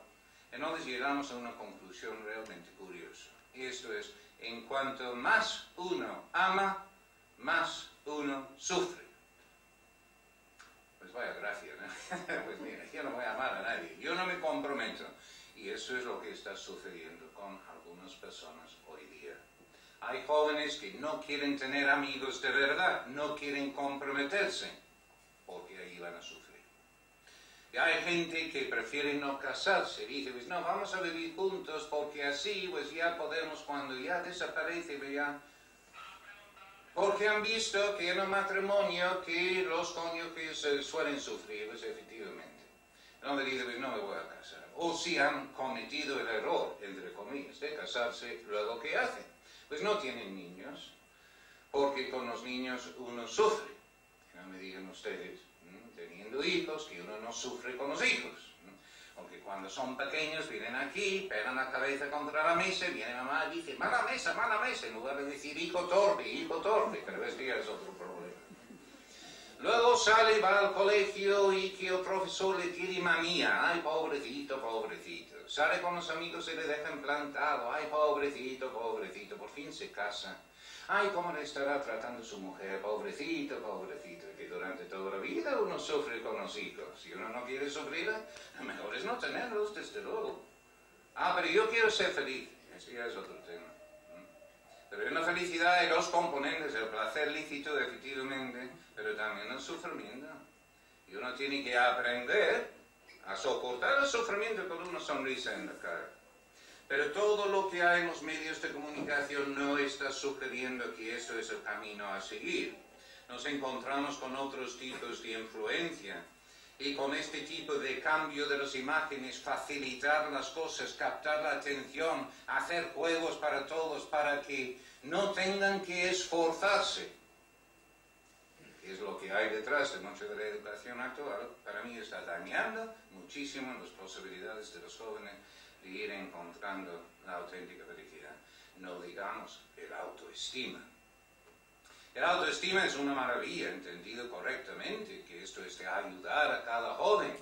entonces llegamos a una conclusión realmente curiosa. Y esto es, en cuanto más uno ama, más uno sufre. Pues vaya gracia, ¿no? pues mira, yo no voy a amar a nadie, yo no me comprometo. Y eso es lo que está sucediendo con algunas personas hoy. Hay jóvenes que no quieren tener amigos de verdad, no quieren comprometerse, porque ahí van a sufrir. Y hay gente que prefiere no casarse, dice, pues no, vamos a vivir juntos porque así pues ya podemos, cuando ya desaparece, pues ya... Porque han visto que en un matrimonio que los cónyuges suelen sufrir, pues efectivamente. Entonces dice, pues no me voy a casar. O si han cometido el error, entre comillas, de casarse, luego ¿qué hacen? Pues no tienen niños, porque con los niños uno sufre. No me digan ustedes, teniendo hijos, que uno no sufre con los hijos. Porque cuando son pequeños vienen aquí, pegan la cabeza contra la mesa, viene mamá y dice, mala mesa, mala mesa, en lugar de decir hijo torpe, hijo torpe, pero este ya es otro problema. Luego sale, va al colegio y que el profesor le tiene manía, ay pobrecito, pobrecito. Sale con los amigos y le dejan plantado, ay pobrecito, pobrecito, por fin se casa. Ay, cómo le estará tratando su mujer, pobrecito, pobrecito, que durante toda la vida uno sufre con los hijos. Si uno no quiere sufrir, mejor es no tenerlos, desde luego. Ah, pero yo quiero ser feliz. Ese ya es otro tema. Pero en la felicidad hay dos componentes, el placer lícito, efectivamente, pero también el sufrimiento. Y uno tiene que aprender a soportar el sufrimiento con una sonrisa en la cara. Pero todo lo que hay en los medios de comunicación no está sugiriendo que esto es el camino a seguir. Nos encontramos con otros tipos de influencia y con este tipo de cambio de las imágenes, facilitar las cosas, captar la atención, hacer juegos para todos para que no tengan que esforzarse. Es lo que hay detrás de mucha de la educación actual. Para mí está dañando muchísimo las posibilidades de los jóvenes de ir encontrando la auténtica felicidad. No digamos el autoestima. El autoestima es una maravilla, entendido correctamente, que esto es de ayudar a cada joven,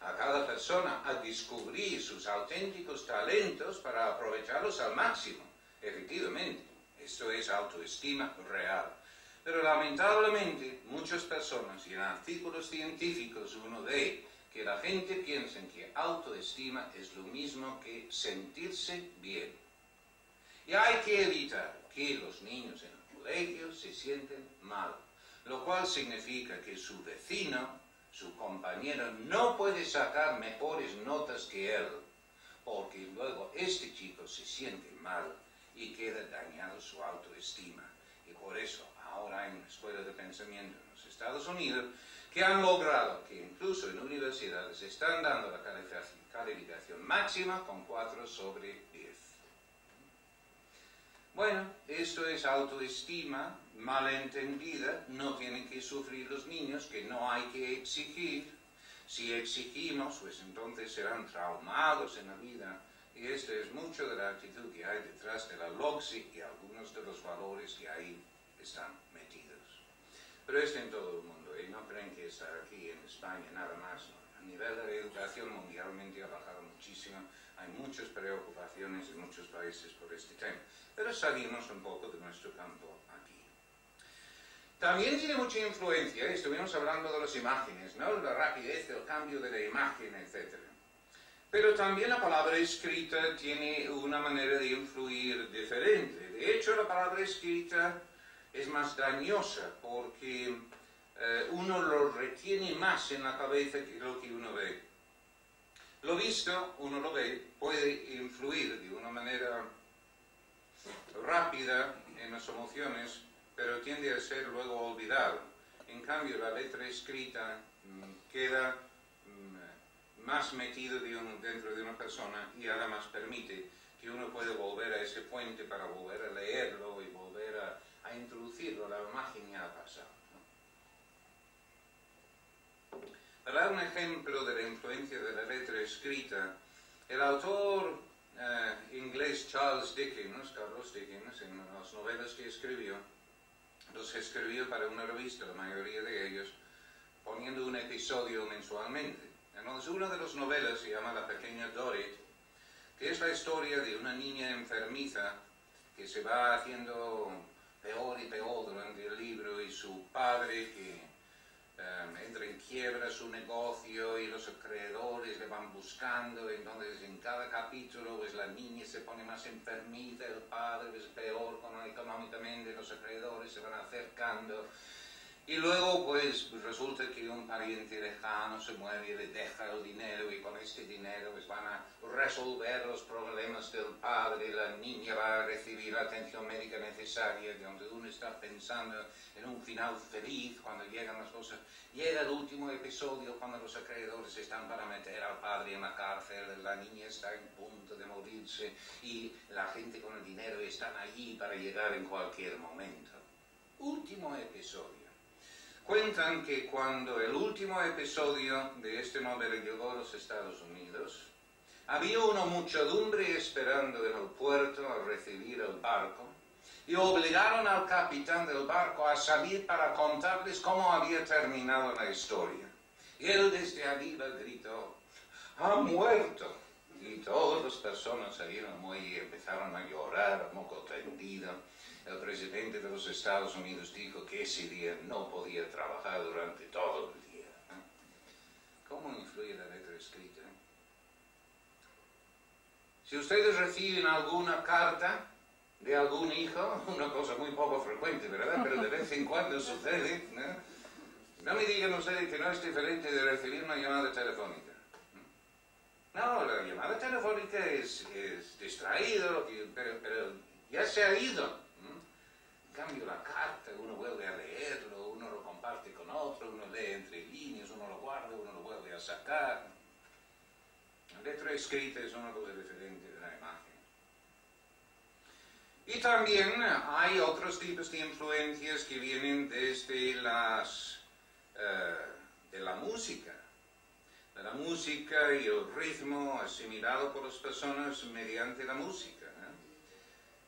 a cada persona a descubrir sus auténticos talentos para aprovecharlos al máximo, efectivamente. Esto es autoestima real. Pero lamentablemente muchas personas y en artículos científicos uno ve que la gente piensa que autoestima es lo mismo que sentirse bien. Y hay que evitar que los niños en el colegio se sienten mal, lo cual significa que su vecino, su compañero, no puede sacar mejores notas que él, porque luego este chico se siente mal y queda dañado su autoestima. Y por eso ahora hay una escuela de pensamiento en los Estados Unidos que han logrado que incluso en universidades están dando la calificación máxima con 4 sobre 10. Bueno, esto es autoestima malentendida, no tienen que sufrir los niños, que no hay que exigir. Si exigimos, pues entonces serán traumados en la vida. Y esto es mucho de la actitud que hay detrás de la LOXI y algunos de los valores que ahí están. Pero esto en todo el mundo, y no creen que está aquí en España nada más. A nivel de la educación mundialmente ha bajado muchísimo, hay muchas preocupaciones en muchos países por este tema, pero salimos un poco de nuestro campo aquí. También tiene mucha influencia, estuvimos hablando de las imágenes, ¿no? la rapidez del cambio de la imagen, etc. Pero también la palabra escrita tiene una manera de influir diferente. De hecho, la palabra escrita es más dañosa porque eh, uno lo retiene más en la cabeza que lo que uno ve. Lo visto, uno lo ve, puede influir de una manera rápida en las emociones, pero tiende a ser luego olvidado. En cambio, la letra escrita mm, queda mm, más metido dentro de una persona y además permite que uno pueda volver a ese puente para volver a leerlo y volver a, introducirlo, la imagen ya ha pasado. Para dar un ejemplo de la influencia de la letra escrita, el autor eh, inglés Charles Dickens, Carlos Dickens, en las novelas que escribió, los escribió para una revista, la mayoría de ellos, poniendo un episodio mensualmente. Entonces, una de las novelas se llama La pequeña Dorrit, que es la historia de una niña enfermiza que se va haciendo peor y peor durante el libro y su padre que Em, entra en quiebra su negocio y los acreedores le van buscando, entonces en cada capítulo pues la niña se pone más enfermita, el padre es peor económicamente, los acreedores se van acercando y luego, pues, resulta que un pariente lejano se muere y le deja el dinero y con este dinero pues, van a resolver los problemas del padre, la niña va a recibir la atención médica necesaria, donde uno está pensando en un final feliz cuando llegan las cosas. Llega el último episodio cuando los acreedores están para meter al padre en la cárcel, la niña está en punto de morirse y la gente con el dinero están allí para llegar en cualquier momento. Último episodio Cuentan que cuando el último episodio de este novela llegó a los Estados Unidos, había una muchedumbre esperando en el puerto a recibir el barco y obligaron al capitán del barco a salir para contarles cómo había terminado la historia. Y él desde arriba gritó, ¡ha muerto! Y todas las personas salieron muy y empezaron a llorar, moco tendido el presidente de los Estados Unidos dijo que ese día no podía trabajar durante todo el día. ¿Cómo influye la letra escrita? Si ustedes reciben alguna carta de algún hijo, una cosa muy poco frecuente, ¿verdad? Pero de vez en cuando sucede, ¿no? No me digan ustedes que no es diferente de recibir una llamada telefónica. No, la llamada telefónica es, distraído, pero, pero ya se ha ido cambio la carta, uno vuelve a leerlo, uno lo comparte con otro, uno lee entre líneas, uno lo guarda, uno lo vuelve a sacar. La letra escrita es una cosa diferente de la imagen. Y también hay otros tipos de influencias que vienen desde las, eh, de la música. La música y el ritmo asimilado por las personas mediante la música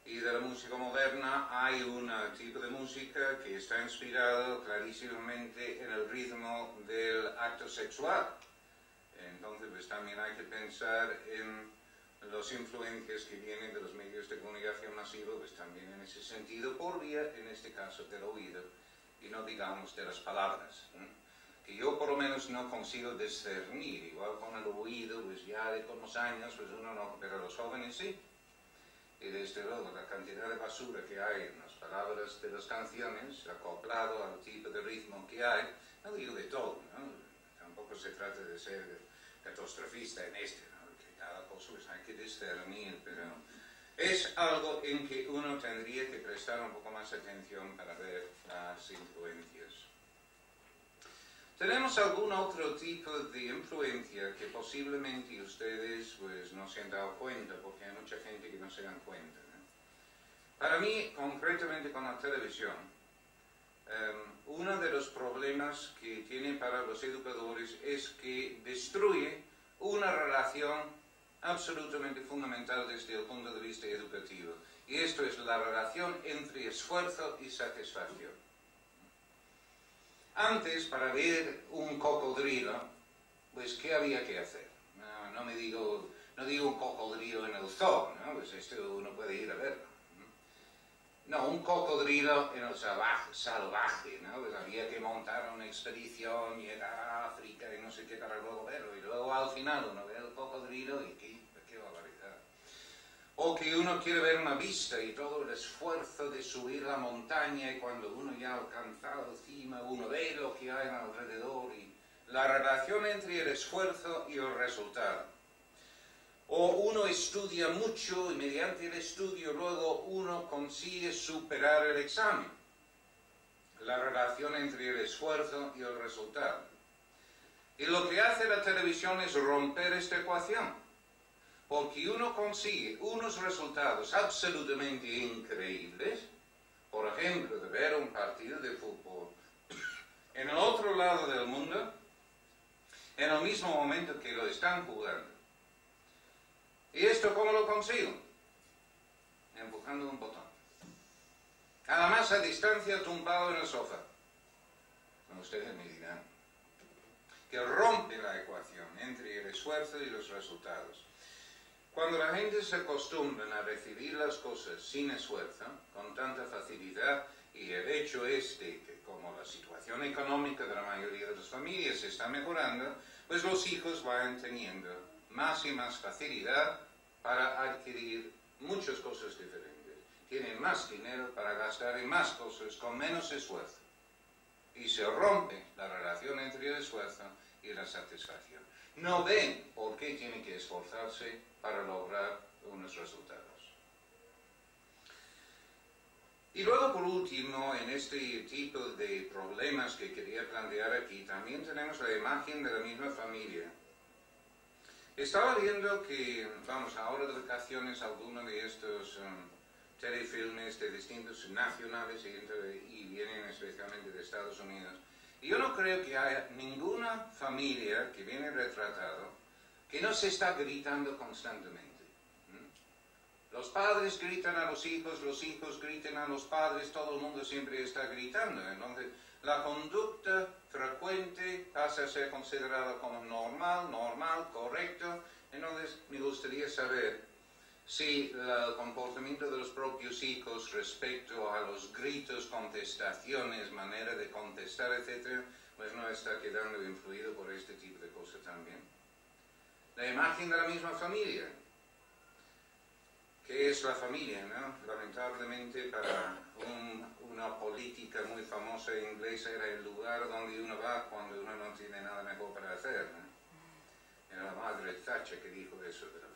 y de la música moderna hay un tipo de música que está inspirado clarísimamente en el ritmo del acto sexual. Entonces, pues también hay que pensar en las influencias que vienen de los medios de comunicación masiva, pues también en ese sentido, por vía, en este caso, del oído, y no digamos de las palabras. Que yo por lo menos no consigo discernir, igual con el oído, pues ya de con los años, pues uno no, pero los jóvenes sí y desde luego la cantidad de basura que hay en las palabras de las canciones, acoplado al tipo de ritmo que hay, no digo de todo, ¿no? tampoco se trata de ser catastrofista en este, ¿no? que cada cosa pues hay que discernir, pero es algo en que uno tendría que prestar un poco más atención para ver las influencias. ¿Tenemos algún otro tipo de influencia que posiblemente ustedes pues, no se han dado cuenta? Porque hay mucha gente que no se dan cuenta. Para mí, concretamente con la televisión, em, uno de los problemas que tiene para los educadores es que destruye una relación absolutamente fundamental desde el punto de vista educativo. Y esto es la relación entre esfuerzo y satisfacción. Antes, para ver un cocodrilo, pues, ¿qué había que hacer? No, me digo, no digo un cocodrilo en el zoo, ¿no? Pues esto uno puede ir a verlo. No, un cocodrilo en el salvaje, ¿no? Pues había que montar una expedición, llegar a África y no sé qué para luego verlo. Y luego al final uno ve el cocodrilo y qué. O que uno quiere ver una vista y todo el esfuerzo de subir la montaña y cuando uno ya ha alcanzado encima, uno ve lo que hay alrededor y la relación entre el esfuerzo y el resultado. O uno estudia mucho y mediante el estudio luego uno consigue superar el examen. La relación entre el esfuerzo y el resultado. Y lo que hace la televisión es romper esta ecuación, porque uno consigue unos resultados absolutamente increíbles, por ejemplo, de ver un partido de fútbol en el otro lado del mundo, en el mismo momento que lo están jugando. ¿Y esto cómo lo consigo? Empujando un botón. Además, a distancia, tumbado en el sofá. Como ustedes me dirán. Que rompe la ecuación entre el esfuerzo y los resultados. Cuando la gente se acostumbra a recibir las cosas sin esfuerzo, con tanta facilidad, y el hecho es de que como la situación económica de la mayoría de las familias está mejorando, pues los hijos van teniendo más y más facilidad para adquirir muchas cosas diferentes. Tienen más dinero para gastar en más cosas con menos esfuerzo. Y se rompe la relación entre el esfuerzo y la satisfacción. No ven por qué tienen que esforzarse para lograr unos resultados. Y luego, por último, en este tipo de problemas que quería plantear aquí, también tenemos la imagen de la misma familia. Estaba viendo que, vamos, ahora de vacaciones, algunos de estos um, telefilmes de distintos nacionales y, vienen especialmente de Estados Unidos. Yo no creo que haya ninguna familia que viene retratado que no se está gritando constantemente. Los padres gritan a los hijos, los hijos gritan a los padres, todo el mundo siempre está gritando. Entonces, la conducta frecuente pasa a ser considerada como normal, normal, correcto. Entonces, me gustaría saber si el comportamiento de los propios hijos respecto a los gritos, contestaciones, manera de contestar, etc., pues no está quedando influido por este tipo de cosas también. La imagen de la misma familia. ¿Qué es la familia? ¿no? Lamentablemente para una política muy famosa inglesa era el lugar donde uno va cuando uno no tiene nada mejor para hacer. ¿no? Era la madre Thatcher que dijo eso de la.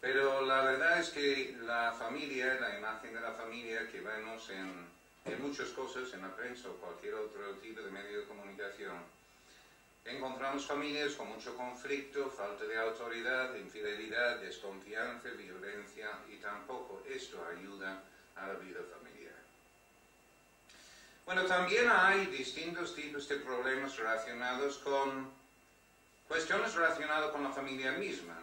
Pero la verdad es que la familia, la imagen de la familia que vemos en, en muchas cosas, en la prensa o cualquier otro tipo de medio de comunicación, encontramos familias con mucho conflicto, falta de autoridad, infidelidad, desconfianza, violencia y tampoco esto ayuda a la vida familiar. Bueno, también hay distintos tipos de problemas relacionados con cuestiones relacionadas con la familia misma.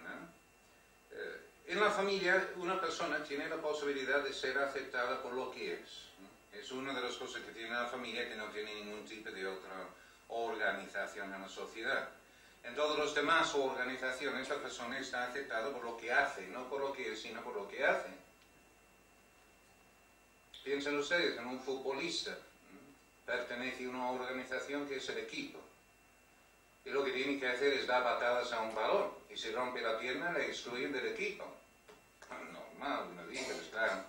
En la familia una persona tiene la posibilidad de ser aceptada por lo que es. Es una de las cosas que tiene la familia que no tiene ningún tipo de otra organización en la sociedad. En todos los demás organizaciones la persona está aceptada por lo que hace, no por lo que es, sino por lo que hace. Piensen ustedes en un futbolista, pertenece a una organización que es el equipo. Y lo que tiene que hacer es dar patadas a un balón. Y si rompe la pierna, le excluyen del equipo. Uno.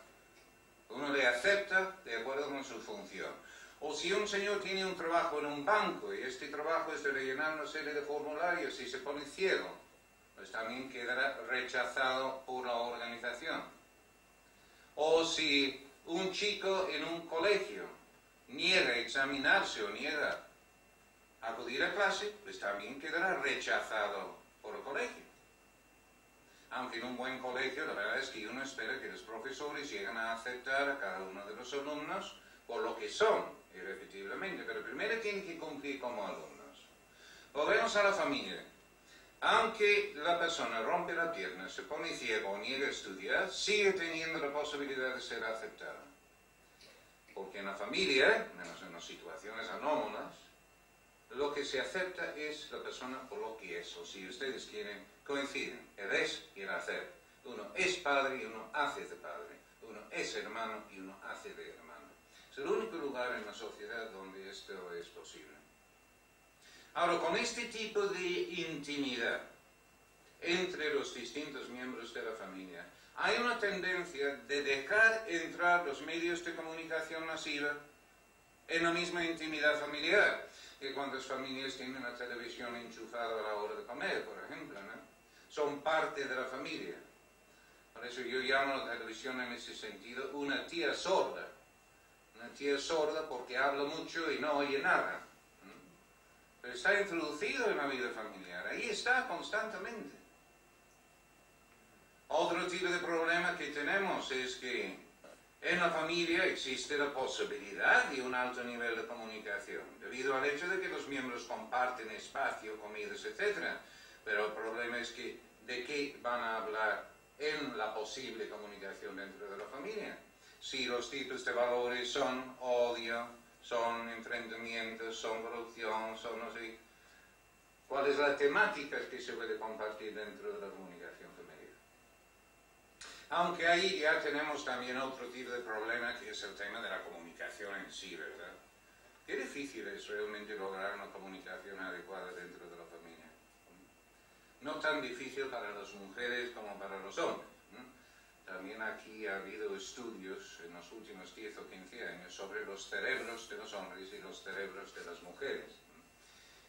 Uno le acepta de acuerdo con su función. O si un señor tiene un trabajo en un banco y este trabajo es de rellenar una serie de formularios y se pone ciego, pues también quedará rechazado por la organización. O si un chico en un colegio niega examinarse o niega acudir a clase, pues también quedará rechazado por el colegio. Aunque en un buen colegio la verdad es que uno espera que los profesores lleguen a aceptar a cada uno de los alumnos por lo que son irrepetiblemente, pero primero tienen que cumplir como alumnos. Volvemos a la familia. Aunque la persona rompe la pierna, se pone ciego o niega a estudiar, sigue teniendo la posibilidad de ser aceptada. Porque en la familia, menos en las situaciones anómalas, lo que se acepta es la persona por lo que es, o si ustedes quieren, coinciden, el es y el hacer. Uno es padre y uno hace de padre. Uno es hermano y uno hace de hermano. Es el único lugar en la sociedad donde esto es posible. Ahora, con este tipo de intimidad entre los distintos miembros de la familia, hay una tendencia de dejar entrar los medios de comunicación masiva en la misma intimidad familiar. Que cuántas familias tienen la televisión enchufada a la hora de comer, por ejemplo, ¿no? Son parte de la familia. Por eso yo llamo a la televisión en ese sentido una tía sorda una tía sorda porque habla mucho y no oye nada. pero está introducido en la vida familiar, ahí está constantemente. Otro tipo de problema que tenemos es que en la familia existe la posibilidad de un alto nivel de comunicación, debido al hecho de que los miembros comparten espacio, comidas, etc. Pero el problema es que, ¿de qué van a hablar en la posible comunicación dentro de la familia? Si los tipos de valores son odio, son enfrentamientos, son corrupción, son así. ¿Cuál es la temática que se puede compartir dentro de la comunicación familiar? Aunque ahí ya tenemos también otro tipo de problema que es el tema de la comunicación en sí, ¿verdad? Qué difícil es realmente lograr una comunicación adecuada dentro de. No tan difícil para las mujeres como para los hombres. También aquí ha habido estudios en los últimos 10 o 15 años sobre los cerebros de los hombres y los cerebros de las mujeres.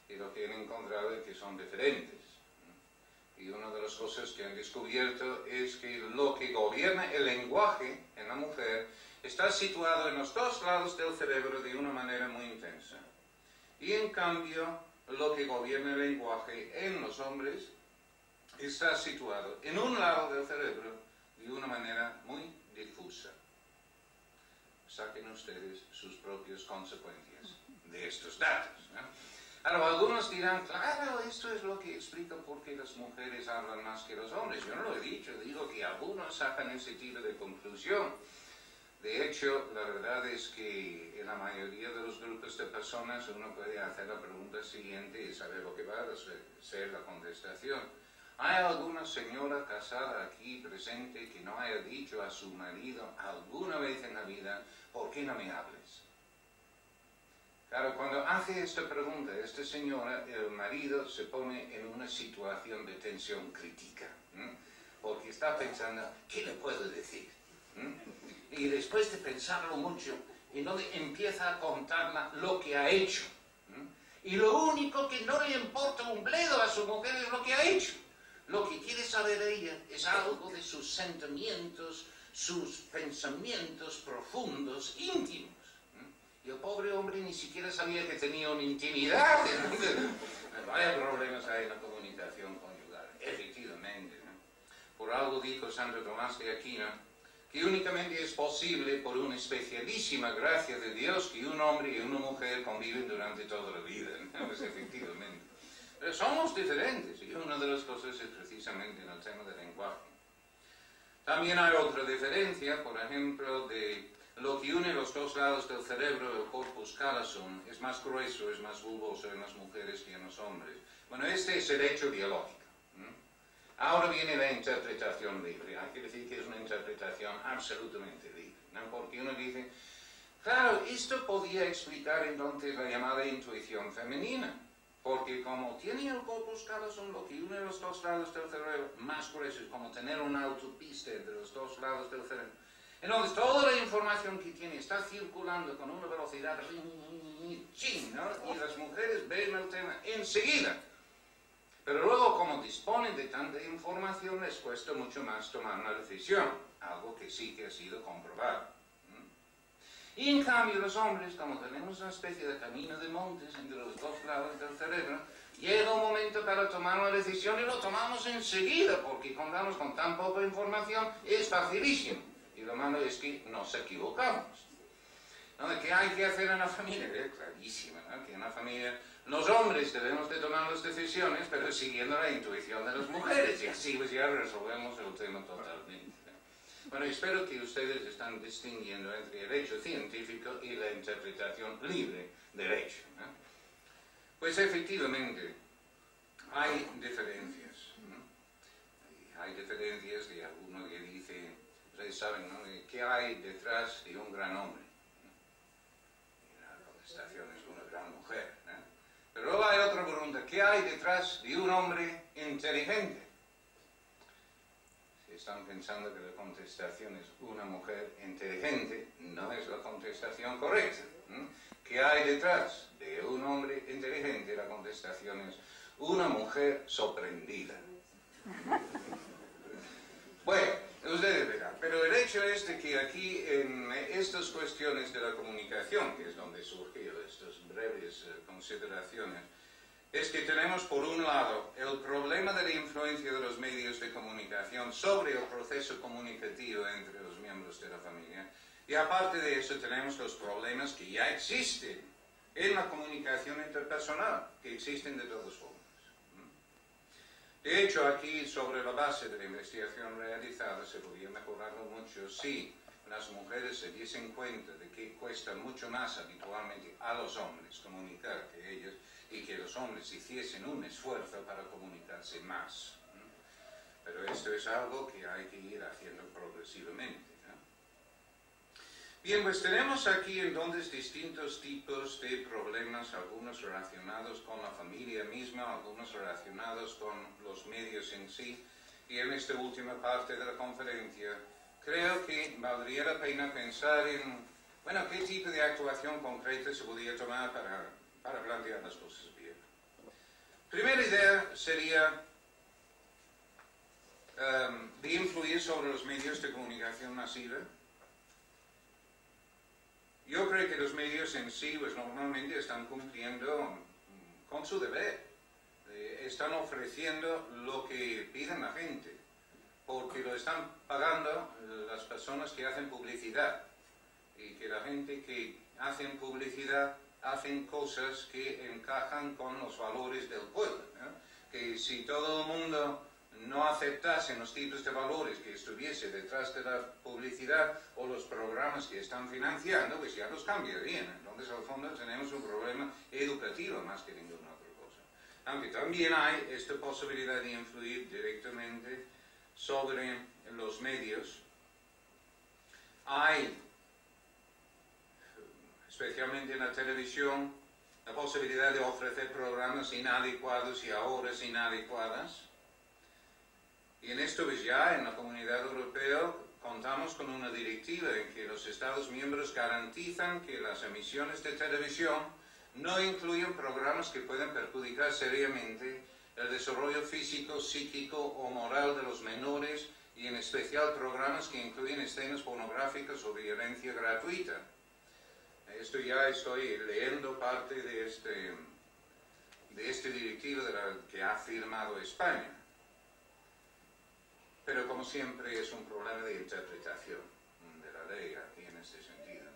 Y lo que han encontrado es que son diferentes. Y una de las cosas que han descubierto es que lo que gobierna el lenguaje en la mujer está situado en los dos lados del cerebro de una manera muy intensa. Y en cambio, lo que gobierna el lenguaje en los hombres está situado en un lado del cerebro de una manera muy difusa. Saquen ustedes sus propias consecuencias de estos datos. Ahora, algunos dirán, claro, esto es lo que explica por qué las mujeres hablan más que los hombres. Yo no lo he dicho, digo que algunos sacan ese tipo de conclusión. De hecho, la verdad es que en la mayoría de los grupos de personas uno puede hacer la pregunta siguiente y saber lo que va a ser la contestación. ¿Hay alguna señora casada aquí presente que no haya dicho a su marido alguna vez en la vida, ¿por qué no me hables? Claro, cuando hace esta pregunta, esta señora, el marido se pone en una situación de tensión crítica, porque está pensando, ¿qué le puedo decir? Y después de pensarlo mucho, entonces empieza a contarla lo que ha hecho. Y lo único que no le importa un bledo a su mujer es lo que ha hecho. Lo que quiere saber ella es algo de sus sentimientos, sus pensamientos profundos, íntimos. Y el pobre hombre ni siquiera sabía que tenía una intimidad. Vaya problemas hay en la comunicación conyugal, efectivamente. Por algo dijo Santo Tomás de Aquino que únicamente es posible por una especialísima gracia de Dios que un hombre y una mujer conviven durante toda la vida. Pues efectivamente. Pero somos diferentes y una de las cosas es precisamente en el tema del lenguaje. También hay otra diferencia, por ejemplo, de lo que une los dos lados del cerebro, el corpus callosum, es más grueso, es más bulboso en las mujeres que en los hombres. Bueno, este es el hecho biológico. Ahora viene la interpretación libre. Hay que decir que es una interpretación absolutamente libre. ¿no? Porque uno dice, claro, esto podía explicar entonces la llamada intuición femenina. Porque como tiene el corpus callosum, lo que une los dos lados del cerebro más grueso, es como tener una autopista entre los dos lados del cerebro entonces, toda la información que tiene está circulando con una velocidad ¿no? y las mujeres ven el tema enseguida. Pero luego, como disponen de tanta información, les cuesta mucho más tomar una decisión, algo que sí que ha sido comprobado. Y en cambio, los hombres, como tenemos una especie de camino de montes entre los dos lados del cerebro, llega un momento para tomar una decisión y lo tomamos enseguida, porque contamos con tan poca información, es facilísimo. Y lo malo es que nos equivocamos. ¿Qué hay que hacer en la familia? Es clarísimo, ¿no? Que en la familia los hombres debemos de tomar las decisiones, pero siguiendo la intuición de las mujeres. Y así pues ya resolvemos el tema totalmente. Bueno, espero que ustedes están distinguiendo entre el hecho científico y la interpretación libre del hecho. Pues efectivamente, hay diferencias. Hay diferencias de alguno que dice ustedes saben, ¿no? ¿Qué hay detrás de un gran hombre? Y la contestación es una gran mujer. Pero luego hay otra pregunta, ¿qué hay detrás de un hombre inteligente? Están pensando que la contestación es una mujer inteligente, no es la contestación correcta. ¿Qué hay detrás de un hombre inteligente? La contestación es una mujer sorprendida. Bueno, ustedes verán. Pero el hecho es de que aquí en estas cuestiones de la comunicación, que es donde surgieron estas breves eh, consideraciones, es que tenemos por un lado el problema de la influencia de los medios de comunicación sobre el proceso comunicativo entre los miembros de la familia y aparte de eso tenemos los problemas que ya existen en la comunicación interpersonal, que existen de todas formas. De hecho, aquí, sobre la base de la investigación realizada, se podría mejorarlo mucho si las mujeres se diesen cuenta de que cuesta mucho más habitualmente a los hombres comunicar que ellos y que los hombres hiciesen un esfuerzo para comunicarse más. Pero esto es algo que hay que ir haciendo progresivamente. Bien, pues tenemos aquí entonces distintos tipos de problemas, algunos relacionados con la familia misma, algunos relacionados con los medios en sí. Y en esta última parte de la conferencia creo que valdría la pena pensar en, bueno, qué tipo de actuación concreta se podría tomar para, para plantear las cosas bien. Primera idea sería um, de influir sobre los medios de comunicación masiva yo creo que los medios en sí, pues normalmente están cumpliendo con su deber. Eh, están ofreciendo lo que piden la gente, porque lo están pagando las personas que hacen publicidad. Y que la gente que hacen publicidad hacen cosas que encajan con los valores del pueblo. Que si todo el mundo no aceptasen los tipos de valores que estuviese detrás de la publicidad o los programas que están financiando, pues ya los cambiarían. Entonces, al fondo, tenemos un problema educativo más que ninguna otra cosa. Aunque también hay esta posibilidad de influir directamente sobre los medios. Hay, especialmente en la televisión, la posibilidad de ofrecer programas inadecuados y a horas inadecuadas y en esto pues ya en la comunidad europea contamos con una directiva en que los Estados miembros garantizan que las emisiones de televisión no incluyen programas que pueden perjudicar seriamente el desarrollo físico, psíquico o moral de los menores y en especial programas que incluyen escenas pornográficas o violencia gratuita. Esto ya estoy leyendo parte de este, de este directivo de la que ha firmado España pero como siempre es un problema de interpretación de la ley aquí en este sentido.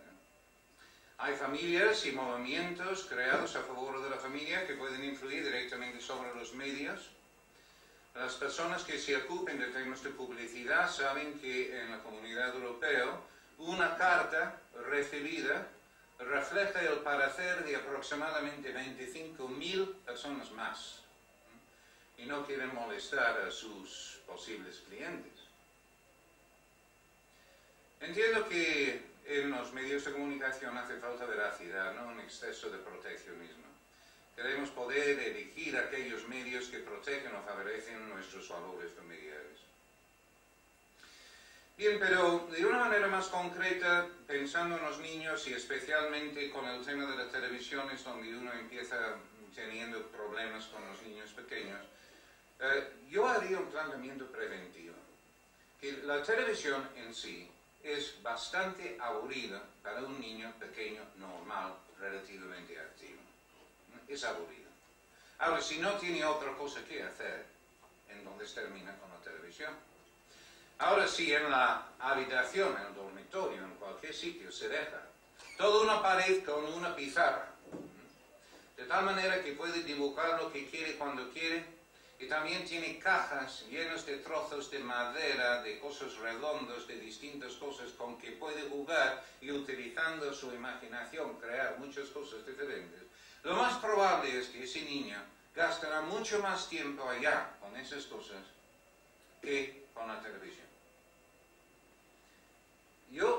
Hay familias y movimientos creados a favor de la familia que pueden influir directamente sobre los medios. Las personas que se ocupen de temas de publicidad saben que en la comunidad europea una carta recibida refleja el parecer de aproximadamente 25.000 personas más y no quieren molestar a sus posibles clientes. Entiendo que en los medios de comunicación hace falta veracidad, no un exceso de proteccionismo. Queremos poder elegir aquellos medios que protegen o favorecen nuestros valores familiares. Bien, pero de una manera más concreta, pensando en los niños y especialmente con el tema de la televisión, es donde uno empieza teniendo problemas con los niños pequeños, eh, yo haría un planteamiento preventivo, que la televisión en sí es bastante aburrida para un niño pequeño, normal, relativamente activo. Es aburrida. Ahora, si no tiene otra cosa que hacer, ¿en dónde termina con la televisión? Ahora, si en la habitación, en el dormitorio, en cualquier sitio se deja toda una pared con una pizarra, de tal manera que puede dibujar lo que quiere cuando quiere, y también tiene cajas llenas de trozos de madera, de cosas redondas, de distintas cosas con que puede jugar y utilizando su imaginación crear muchas cosas diferentes, lo más probable es que ese niño gastará mucho más tiempo allá con esas cosas que con la televisión.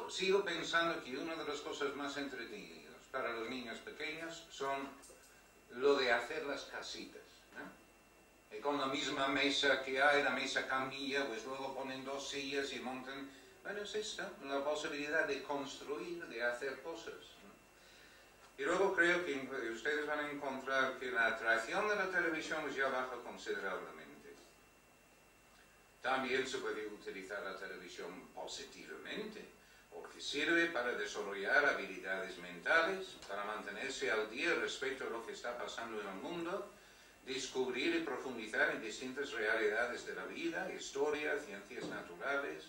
Sigo pensando que una de las cosas más entretenidas para los niños pequeños son lo de hacer las casitas con la misma mesa que hay, la mesa camilla, pues luego ponen dos sillas y montan... Bueno, es esta, la posibilidad de construir, de hacer cosas. Y luego creo que ustedes van a encontrar que la atracción de la televisión pues ya baja considerablemente. También se puede utilizar la televisión positivamente, porque sirve para desarrollar habilidades mentales, para mantenerse al día respecto a lo que está pasando en el mundo, descubrir y profundizar en distintas realidades de la vida, historia, ciencias naturales,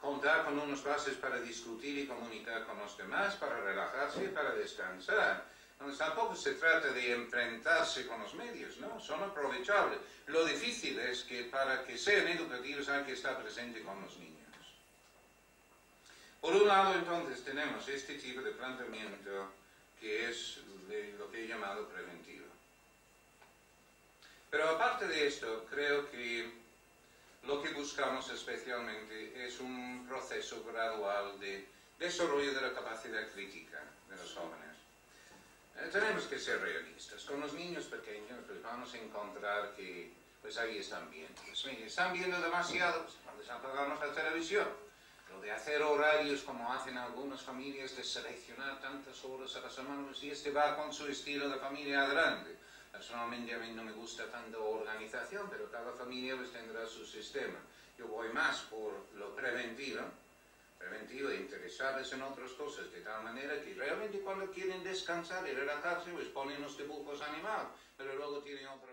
contar con unos bases para discutir y comunicar con los demás, para relajarse y para descansar. Entonces tampoco se trata de enfrentarse con los medios, ¿no? Son aprovechables. Lo difícil es que para que sean educativos hay que estar presente con los niños. Por un lado, entonces, tenemos este tipo de planteamiento que es lo que he llamado preventivo. Pero aparte de esto, creo que lo que buscamos especialmente es un proceso gradual de desarrollo de la capacidad crítica de los jóvenes. Eh, tenemos que ser realistas. Con los niños pequeños pues vamos a encontrar que pues ahí están viendo. Pues, están viendo demasiado, pues les apagamos la televisión. De hacer horarios como hacen algunas familias, de seleccionar tantas horas a la semana, y este va con su estilo de familia grande. Personalmente a mí no me gusta tanto organización, pero cada familia pues tendrá su sistema. Yo voy más por lo preventivo, preventivo e interesarles en otras cosas, de tal manera que realmente cuando quieren descansar y relajarse, pues ponen los dibujos animados, pero luego tienen otra